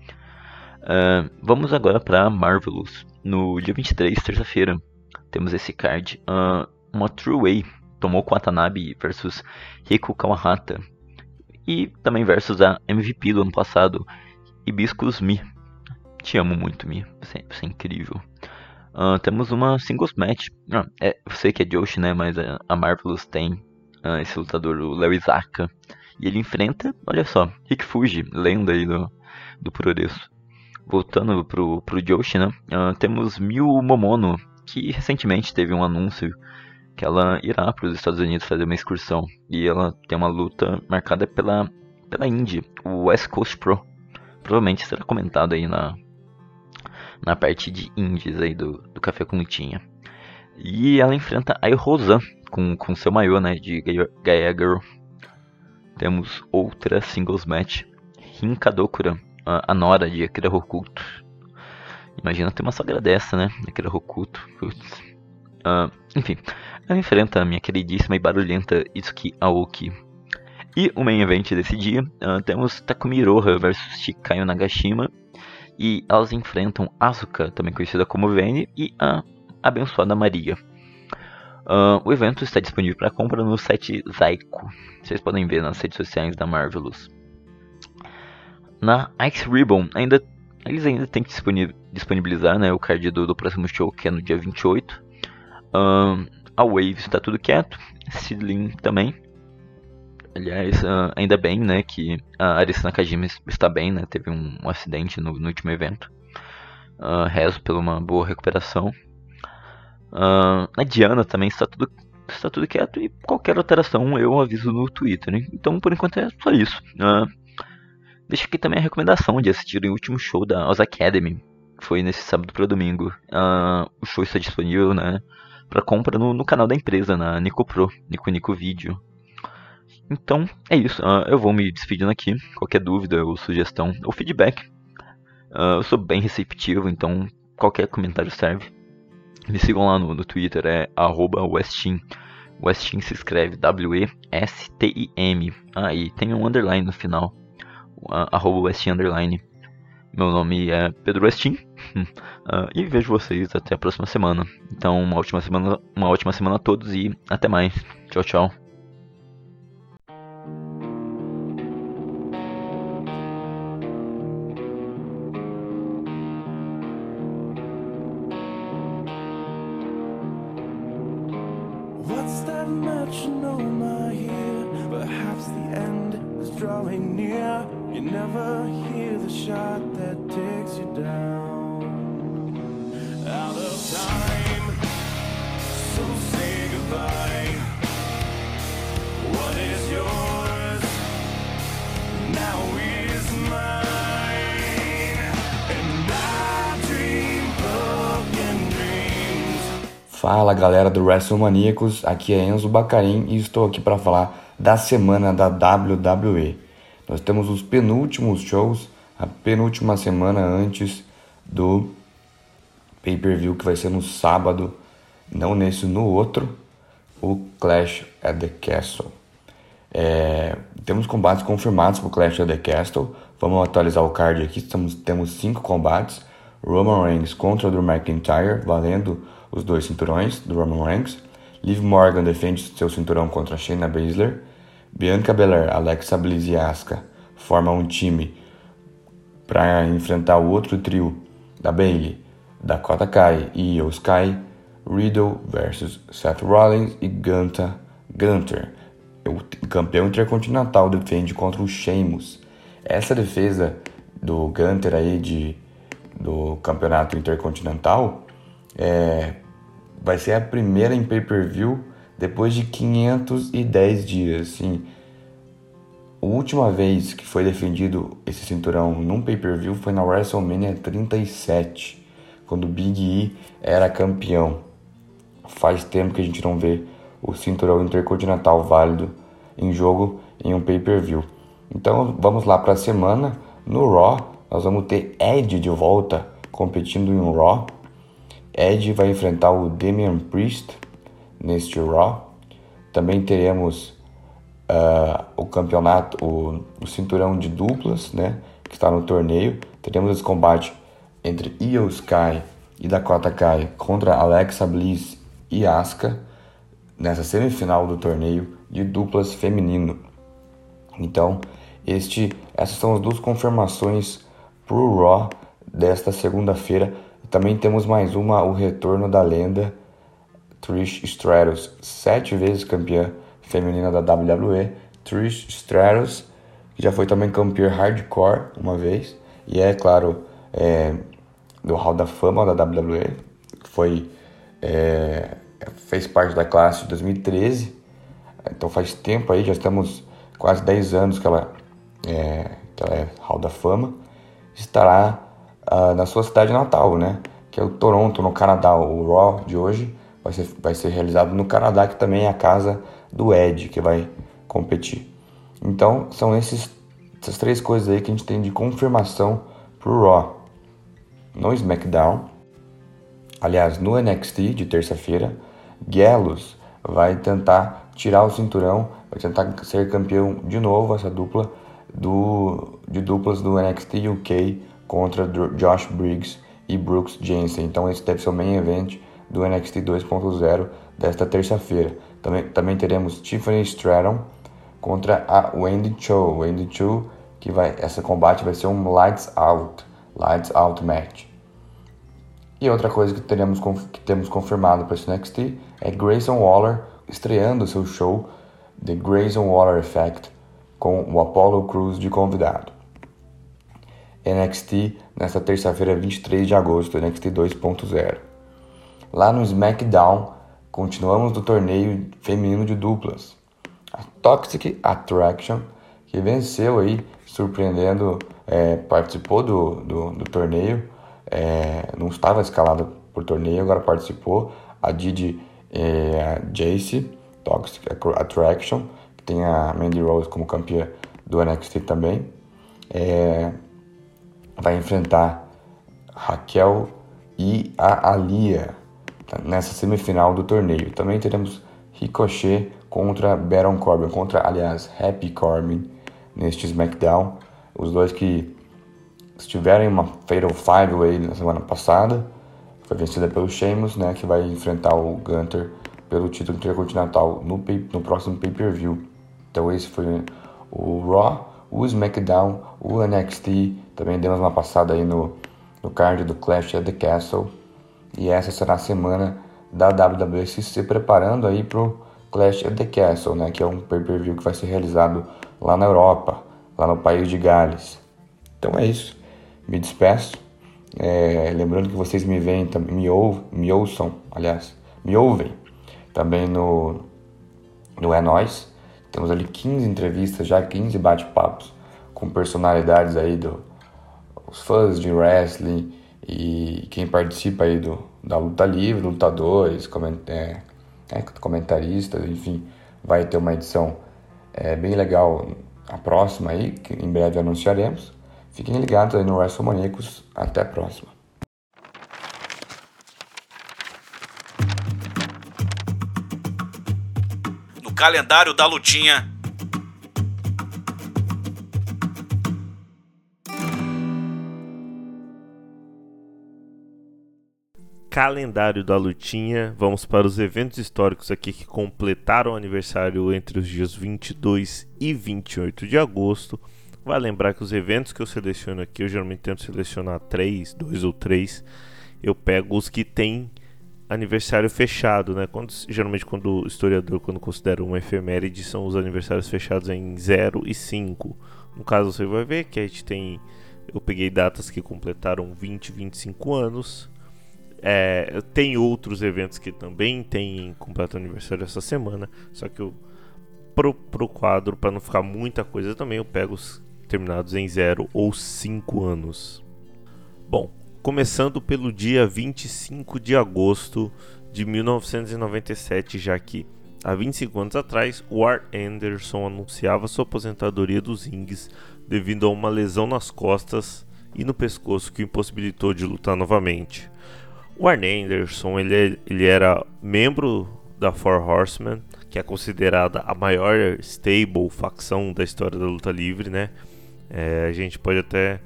Uh, vamos agora para Marvelous. No dia 23, terça-feira, temos esse card. Uh, uma True Way tomou Watanabe versus Riku Kawahata. E também versus a MVP do ano passado, Hibiscus Mi. Te amo muito, Mi. Você, você é incrível. Uh, temos uma singles match. Ah, é, eu sei que é Joshi, né? Mas a, a Marvelous tem uh, esse lutador, o Larry Zaka. E ele enfrenta, olha só, Rick Fuji, lenda aí do, do Puroreço. Voltando pro, pro Joshi, né? Uh, temos Miu Momono, que recentemente teve um anúncio que ela irá para os Estados Unidos fazer uma excursão. E ela tem uma luta marcada pela, pela Indy, o West Coast Pro. Provavelmente será comentado aí na, na parte de indies aí do, do Café com Lutinha. E ela enfrenta a Rosan, com, com seu maiô, né, de Gaia Girl. Temos outra singles match, Hinkadokura, a, a Nora de Akira Hokuto. Imagina ter uma sogra dessa, né, Akira Hokuto. Uh, enfim, ela enfrenta a minha queridíssima e barulhenta Itsuki Aoki. E o main event desse dia, uh, temos Takumi Iroha versus Shikayo Nagashima. E elas enfrentam Asuka, também conhecida como Vene, e a abençoada Maria. Uh, o evento está disponível para compra no site Zaiko. Vocês podem ver nas redes sociais da Marvelous. Na Ice Ribbon, ainda, eles ainda têm que disponibilizar né, o card do, do, próximo show, que é no dia 28. Uh, a Wave está tudo quieto. Sidlin também. Aliás, uh, ainda bem né, que a Arisa Nakajima está bem, né, teve um, um acidente no, no, último evento. rezo pela uma boa recuperação. Uh, a Diana também está tudo, está tudo quieto e qualquer alteração eu aviso no Twitter. Né? Então por enquanto é só isso. Uh, aqui também a recomendação de assistir o último show da Oz Academy. Foi nesse sábado para domingo. Uh, o show está disponível né, para compra no, no, canal da empresa, na Nico Pro, Nico Nico Vídeo. Então é isso. eu vou me despedindo aqui. Qualquer dúvida ou sugestão ou feedback. eu sou bem receptivo, então qualquer comentário serve. Me sigam lá no, no Twitter, é Westin. Westin se escreve W-E-S-T-I-M. Ah, e tem um underline no final. Uh, Westin underline. Meu nome é Pedro Westin. Uh, e vejo vocês até a próxima semana. Então, uma ótima semana, uma ótima semana a todos e até mais. Tchau, tchau. Fala galera do WrestleManiacos, aqui é Enzo Bacarim e estou aqui para falar da semana da WWE. Nós temos os penúltimos shows, a penúltima semana antes do pay-per-view que vai ser no sábado, não nesse, no outro, o Clash at the Castle. É, temos combates confirmados para o Clash at the Castle. Vamos atualizar o card aqui. Temos, temos cinco combates. Roman Reigns contra Drew McIntyre, valendo os dois cinturões do Roman Reigns. Liv Morgan defende seu cinturão contra Shayna Baszler. Bianca Belair, Alexa Bliss e Asuka formam um time para enfrentar o outro trio da Bayley, Dakota Kai e Io Sky. Riddle versus Seth Rollins e Gunter. Gunter, o campeão intercontinental, defende contra o Sheamus. Essa defesa do Gunter aí de do campeonato intercontinental é, vai ser a primeira em pay-per-view depois de 510 dias. Assim, a última vez que foi defendido esse cinturão num pay-per-view foi na WrestleMania 37, quando o Big E era campeão. Faz tempo que a gente não vê o cinturão intercontinental válido em jogo em um pay-per-view. Então vamos lá para a semana. No Raw, nós vamos ter Edge de volta competindo em um Raw. Edge vai enfrentar o Damian Priest neste Raw. Também teremos uh, o campeonato, o, o, cinturão de duplas, né, que está no torneio. Teremos esse combate entre Io Sky e Dakota Kai contra Alexa Bliss e Asuka nessa semifinal do torneio de duplas feminino. Então, este, essas são as duas confirmações para o Raw desta segunda-feira. Também temos mais uma, o retorno da lenda. Trish Stratus, sete vezes campeã feminina da WWE. Trish Stratus, que já foi também campeã hardcore uma vez, e é, claro, é, do Hall da Fama da WWE, foi, é, fez parte da classe de 2013, então faz tempo aí, já estamos quase 10 anos que ela é, que ela é Hall da Fama. Estará uh, na sua cidade natal, né? Que é o Toronto, no Canadá. O Raw de hoje vai ser, vai ser realizado no Canadá, que também é a casa do Ed, que vai competir. Então, são esses, essas três coisas aí que a gente tem de confirmação pro Raw. No SmackDown, aliás, no NXT de terça-feira, Gallows vai tentar tirar o cinturão, vai tentar ser campeão de novo, essa dupla do, de duplas do NXT UK contra Josh Briggs e Brooks Jensen. Então esse deve ser o main event do NXT 2.0 desta terça-feira. Também, também teremos Tiffany Stratton contra a Wendy Cho. Wendy Cho, que vai, essa combate vai ser um lights out, lights out match. E outra coisa que, teremos, que temos confirmado para esse NXT é Grayson Waller estreando seu show The Grayson Waller Effect com o Apollo Cruz de convidado. NXT nesta terça-feira, 23 de agosto, NXT 2.0. Lá no SmackDown, continuamos do torneio feminino de duplas. A Toxic Attraction, que venceu aí, surpreendendo, é, participou do, do, do torneio, é, não estava escalada por torneio, agora participou. A Didi é, a Jace, Toxic Attraction, tem a Mandy Rose como campeã do NXT também. É, vai enfrentar Raquel e a Alia tá, nessa semifinal do torneio. Também teremos Ricochet contra Baron Corbin, contra, aliás, Happy Corbin neste SmackDown. Os dois que estiveram em uma Fatal Five Way na semana passada. Foi vencida pelo Sheamus, né, que vai enfrentar o Gunter pelo título intercontinental no, no próximo pay-per-view. Então esse foi o Raw, o SmackDown, o NXT. Também demos uma passada aí no, no card do Clash at the Castle. E essa será a semana da WWE se preparando aí pro Clash at the Castle, né? Que é um pay-per-view que vai ser realizado lá na Europa, lá no país de Gales. Então é isso. Me despeço. É, lembrando que vocês me veem, me, ou, me ouçam, aliás, me ouvem também no, no É Nós, temos ali 15 entrevistas, já 15 bate-papos com personalidades aí do os fãs de wrestling E quem participa aí do, da luta livre, lutadores, coment, é, é, comentaristas, enfim, vai ter uma edição é, bem legal a próxima aí, que em breve anunciaremos. Fiquem ligados aí no WrestleManiacos. Até a próxima. No calendário da lutinha. Calendário da lutinha, vamos para os eventos históricos aqui que completaram o aniversário entre os dias 22 e 28 de agosto. Vai lembrar que os eventos que eu seleciono aqui, eu geralmente tento selecionar três, dois ou três. Eu pego os que têm aniversário fechado, né? Quando, geralmente quando o historiador quando considera uma efeméride são os aniversários fechados em 0 e 5. No caso você vai ver que a gente tem eu peguei datas que completaram 20, 25 anos. É, tem outros eventos que também têm completo aniversário essa semana, só que eu pro, pro quadro, para não ficar muita coisa também, eu pego os terminados em 0 ou 5 anos. Bom, começando pelo dia 25 de agosto de 1997, já que há 25 anos atrás, o Art Anderson anunciava sua aposentadoria dos rings devido a uma lesão nas costas e no pescoço que o impossibilitou de lutar novamente. O Arn Anderson ele, ele era membro da Four Horsemen, que é considerada a maior stable facção da história da luta livre, né? É, a gente pode até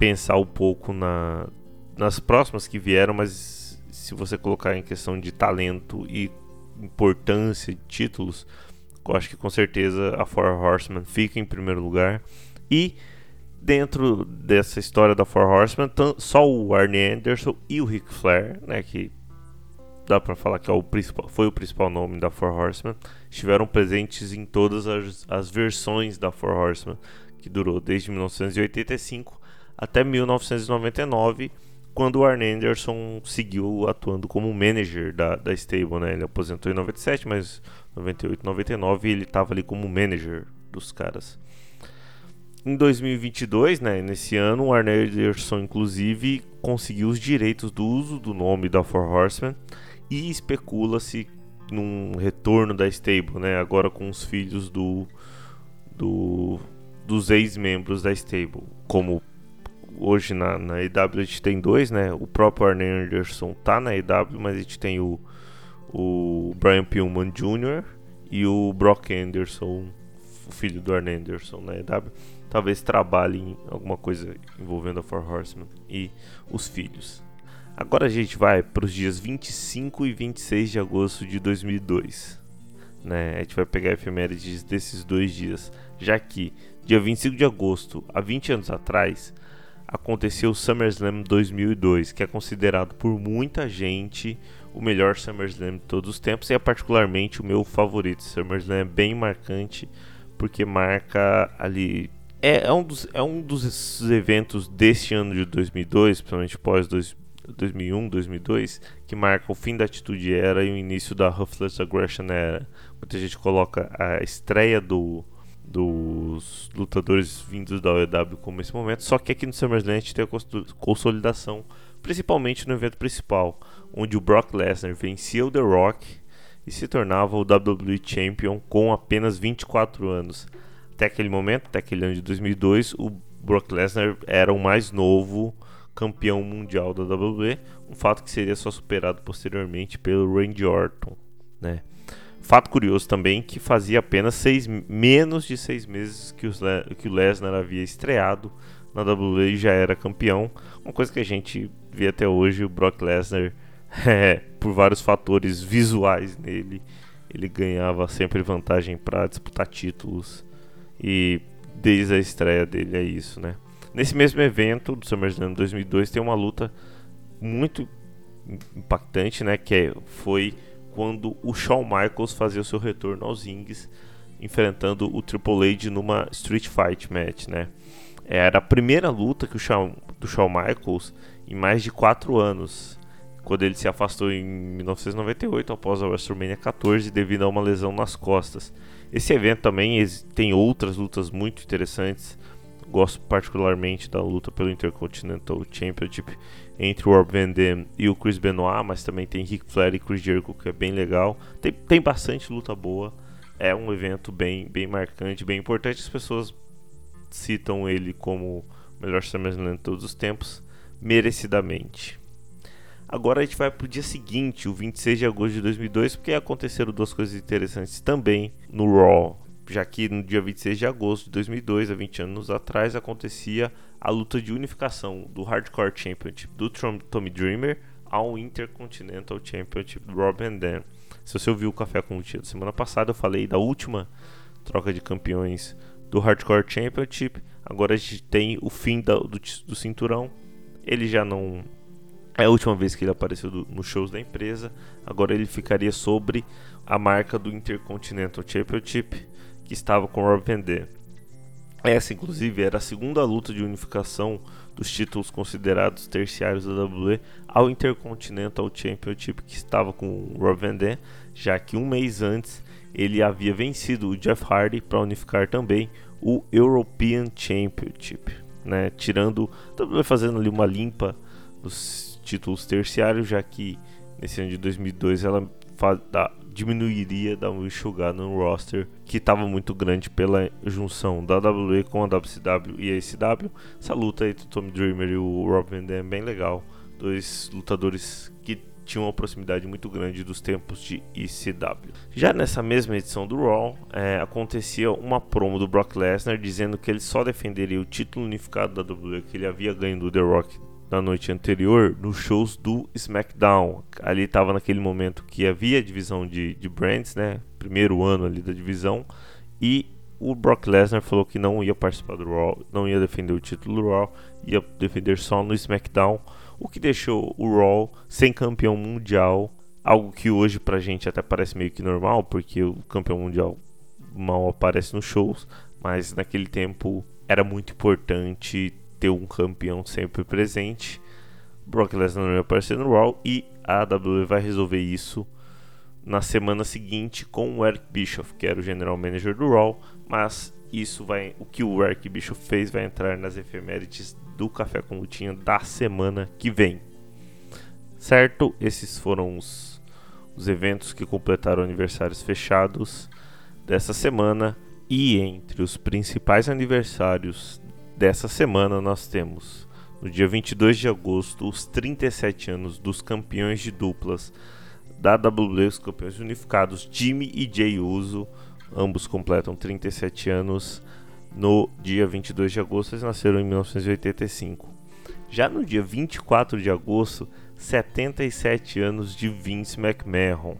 pensar um pouco na, nas próximas que vieram, mas se você colocar em questão de talento e importância de títulos, eu acho que com certeza a Four Horsemen fica em primeiro lugar. E dentro dessa história da Four Horsemen, só o Arnie Anderson e o Ric Flair, né, que dá para falar que é o principal, foi o principal nome da Four Horsemen, estiveram presentes em todas as, as versões da Four Horsemen que durou desde 1985 até 1999, quando o Arn Anderson seguiu atuando como manager da, da stable. Né? Ele aposentou em 97, mas 98, 99 ele estava ali como manager dos caras. Em 2022, né, nesse ano, o Arn Anderson inclusive conseguiu os direitos do uso do nome da Four Horsemen e especula-se num retorno da stable, né, agora com os filhos do, do dos ex-membros da stable. Como hoje na, na EW a gente tem dois, né? O próprio Arne Anderson tá na EW, mas a gente tem o, o Brian Pillman Jr. e o Brock Anderson, o filho do Arne Anderson na EW. Talvez trabalhe em alguma coisa envolvendo a Four Horsemen e os filhos. Agora a gente vai para os dias 25 e 26 de agosto de 2002. Né? A gente vai pegar efemérides desses dois dias, já que dia 25 de agosto, há 20 anos atrás, aconteceu o SummerSlam 2002, que é considerado por muita gente o melhor SummerSlam de todos os tempos e é particularmente o meu favorito. SummerSlam é bem marcante porque marca ali é, é um dos é um dos eventos deste ano de 2002, principalmente pós 2001, 2002, que marca o fim da Atitude Era e o início da Ruthless Aggression Era. Muita gente coloca a estreia do dos lutadores vindos da OEW como esse momento, só que aqui no SummerSlam a gente tem a consolidação, principalmente no evento principal, onde o Brock Lesnar vencia o The Rock e se tornava o WWE Champion com apenas 24 anos. Até aquele momento, até aquele ano de 2002, o Brock Lesnar era o mais novo campeão mundial da WWE, um fato que seria só superado posteriormente pelo Randy Orton, né? Fato curioso também que fazia apenas seis, menos de seis meses que, os, que o Lesnar havia estreado na WWE e já era campeão. Uma coisa que a gente vê até hoje, o Brock Lesnar, é, por vários fatores visuais nele, ele ganhava sempre vantagem para disputar títulos. E desde a estreia dele é isso, né? Nesse mesmo evento do SummerSlam 2002 tem uma luta muito impactante, né? Que é, foi quando o Shawn Michaels fazia o seu retorno aos rings, enfrentando o Triple H numa Street Fight match, né? Era a primeira luta que o Shawn, do Shawn Michaels em mais de 4 anos, quando ele se afastou em 1998 após a WrestleMania 14 devido a uma lesão nas costas. Esse evento também tem outras lutas muito interessantes, Gosto particularmente da luta pelo Intercontinental Championship entre o Rob Van e o Chris Benoit, mas também tem Ric Flair e Chris Jericho que é bem legal. Tem, tem bastante luta boa. É um evento bem, bem marcante, bem importante. As pessoas citam ele como o melhor SummerSlam de todos os tempos, merecidamente. Agora a gente vai para o dia seguinte, o 26 de agosto de 2002, porque aconteceram duas coisas interessantes também no Raw. Já que no dia 26 de agosto de 2002, há 20 anos atrás, acontecia a luta de unificação do Hardcore Championship do Tommy Dreamer ao Intercontinental Championship do Rob Van Dam. Se você ouviu o Café com o da semana passada, eu falei da última troca de campeões do Hardcore Championship. Agora a gente tem o fim da, do, do cinturão. Ele já não é a última vez que ele apareceu do, nos shows da empresa. Agora ele ficaria sobre a marca do Intercontinental Championship que estava com Rob Van Dam. Essa, inclusive, era a segunda luta de unificação dos títulos considerados terciários da WWE ao Intercontinental Championship que estava com o Rob Van Dam, já que um mês antes ele havia vencido o Jeff Hardy para unificar também o European Championship, né? Tirando, fazendo ali uma limpa dos títulos terciários, já que nesse ano de 2002 ela da, diminuiria, dar uma enxugada no roster que estava muito grande pela junção da WWE com a WCW e a ACW. Essa luta entre o Tommy Dreamer e o Rob Van Dam é bem legal. Dois lutadores que tinham uma proximidade muito grande dos tempos de ECW. Já nessa mesma edição do Raw, é, acontecia uma promo do Brock Lesnar dizendo que ele só defenderia o título unificado da WWE que ele havia ganho do The Rock na noite anterior nos shows do SmackDown. Ali estava naquele momento que havia divisão de, de brands, né? Primeiro ano ali da divisão. E o Brock Lesnar falou que não ia participar do Raw, não ia defender o título do Raw, ia defender só no SmackDown, o que deixou o Raw sem campeão mundial, algo que hoje pra gente até parece meio que normal, porque o campeão mundial mal aparece nos shows, mas naquele tempo era muito importante ter um campeão sempre presente. Brock Lesnar vai aparecer no Raw e a AW vai resolver isso na semana seguinte com o Eric Bischoff, que era o general manager do Raw, mas isso vai, o que o Eric Bischoff fez vai entrar nas efemérides do Café com Lutinha da semana que vem. Certo? Esses foram os, os eventos que completaram aniversários fechados dessa semana e entre os principais aniversários dessa semana nós temos, no dia 22 de agosto, os 37 anos dos campeões de duplas da WWE, os campeões unificados Jimmy e Jay Uso, ambos completam 37 anos no dia 22 de agosto, eles nasceram em 1985. Já no dia 24 de agosto, 77 anos de Vince McMahon.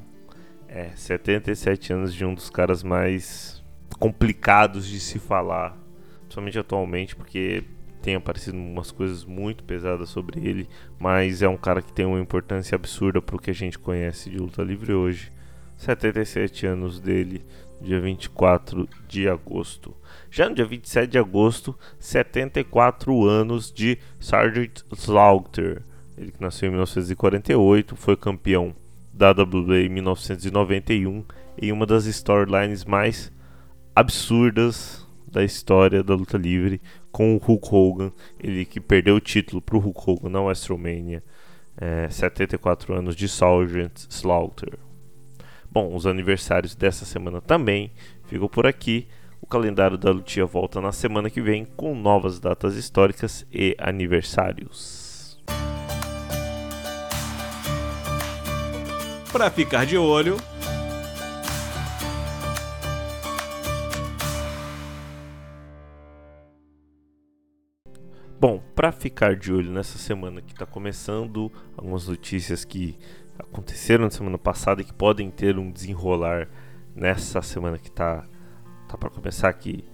É, 77 anos de um dos caras mais complicados de se falar principalmente atualmente, porque tem aparecido umas coisas muito pesadas sobre ele, mas é um cara que tem uma importância absurda para o que a gente conhece de luta livre hoje. 77 anos dele, dia 24 de agosto. Já no dia 27 de agosto, 74 anos de Sergeant Slaughter. Ele que nasceu em 1948, foi campeão da WWE em 1991 em uma das storylines mais absurdas da história da luta livre com o Hulk Hogan, ele que perdeu o título para o Hulk Hogan na WrestleMania, é, 74 anos de Sergeant Slaughter. Bom, os aniversários dessa semana também ficam por aqui. O calendário da Lutia volta na semana que vem com novas datas históricas e aniversários. Para ficar de olho, Bom, para ficar de olho nessa semana que está começando, algumas notícias que aconteceram na semana passada e que podem ter um desenrolar nessa semana que está tá, tá para começar aqui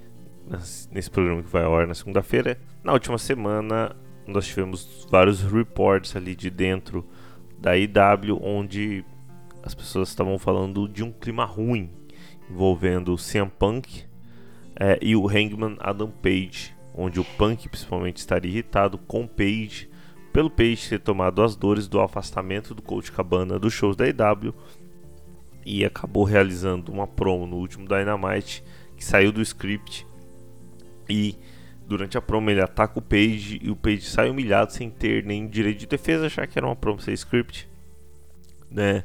nesse programa que vai ao ar na segunda-feira. Na última semana nós tivemos vários reports ali de dentro da IW onde as pessoas estavam falando de um clima ruim envolvendo o CM Punk é, e o Hangman Adam Page onde o Punk principalmente estaria irritado com Page pelo Page ter tomado as dores do afastamento do Coach Cabana dos shows da EW e acabou realizando uma promo no último Dynamite que saiu do script e durante a promo ele ataca o Page e o Page sai humilhado sem ter nem direito de defesa, achar que era uma promo sem script, né?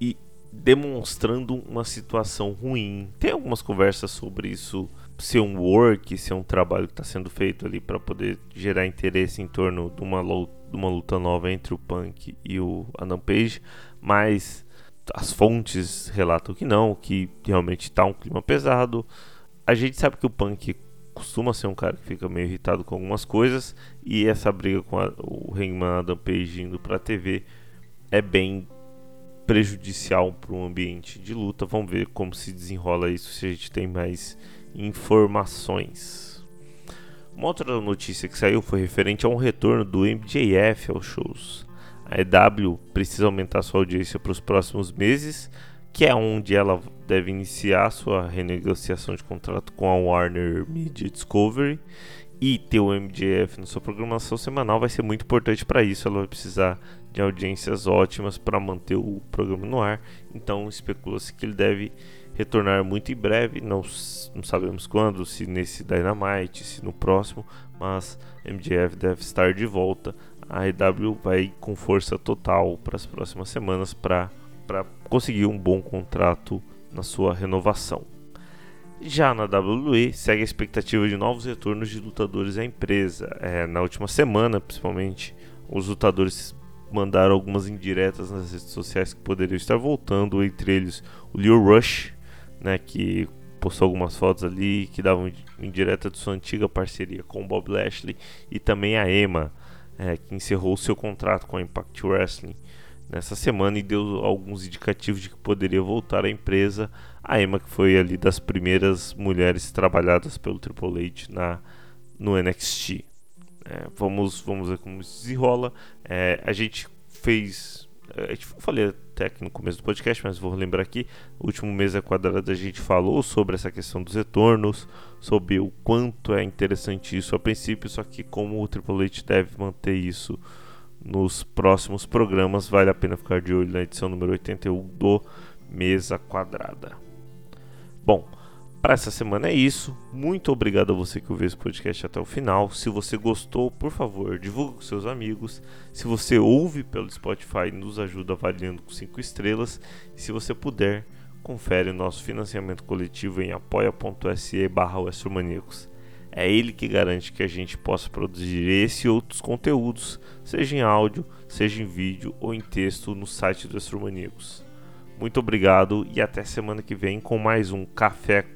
E demonstrando uma situação ruim. Tem algumas conversas sobre isso ser um work, ser um trabalho que está sendo feito ali para poder gerar interesse em torno de uma, luta, de uma luta nova entre o Punk e o Adam Page, mas as fontes relatam que não, que realmente está um clima pesado. A gente sabe que o Punk costuma ser um cara que fica meio irritado com algumas coisas e essa briga com a, o Hangman Adam Page indo para a TV é bem prejudicial para o ambiente de luta. Vamos ver como se desenrola isso se a gente tem mais informações. Uma outra notícia que saiu foi referente a um retorno do MJF aos shows. A EW precisa aumentar sua audiência para os próximos meses, que é onde ela deve iniciar sua renegociação de contrato com a Warner Media Discovery. E ter o MJF na sua programação semanal vai ser muito importante para isso. Ela vai precisar de audiências ótimas para manter o programa no ar. Então especula-se que ele deve retornar muito em breve, não, não sabemos quando, se nesse Dynamite, se no próximo, mas MJF deve estar de volta. A EW vai com força total para as próximas semanas para conseguir um bom contrato na sua renovação. Já na WWE, segue a expectativa de novos retornos de lutadores à empresa. É, na última semana, principalmente, os lutadores mandaram algumas indiretas nas redes sociais que poderiam estar voltando, entre eles o Leo Rush, né, que postou algumas fotos ali que davam indireta de sua antiga parceria com Bob Lashley e também a Emma, é, que encerrou seu contrato com a Impact Wrestling nessa semana e deu alguns indicativos de que poderia voltar à empresa. A Emma, que foi ali das primeiras mulheres trabalhadas pelo Triple H na, no NXT. É, vamos, vamos ver como se desenrola. É, a gente fez. É, eu falei até aqui no começo do podcast, mas vou lembrar aqui. O último mês da quadrada a gente falou sobre essa questão dos retornos, sobre o quanto é interessante isso a princípio, só que como o Triple H deve manter isso nos próximos programas, vale a pena ficar de olho na edição número 81 do Mesa Quadrada. Bom, para essa semana é isso. Muito obrigado a você que ouviu esse podcast até o final. Se você gostou, por favor, divulgue com seus amigos. Se você ouve pelo Spotify, nos ajuda avaliando com 5 estrelas. E se você puder, confere nosso financiamento coletivo em apoia.se barra É ele que garante que a gente possa produzir esse e outros conteúdos, seja em áudio, seja em vídeo ou em texto no site do Astromaníacos. Muito obrigado e até semana que vem com mais um Café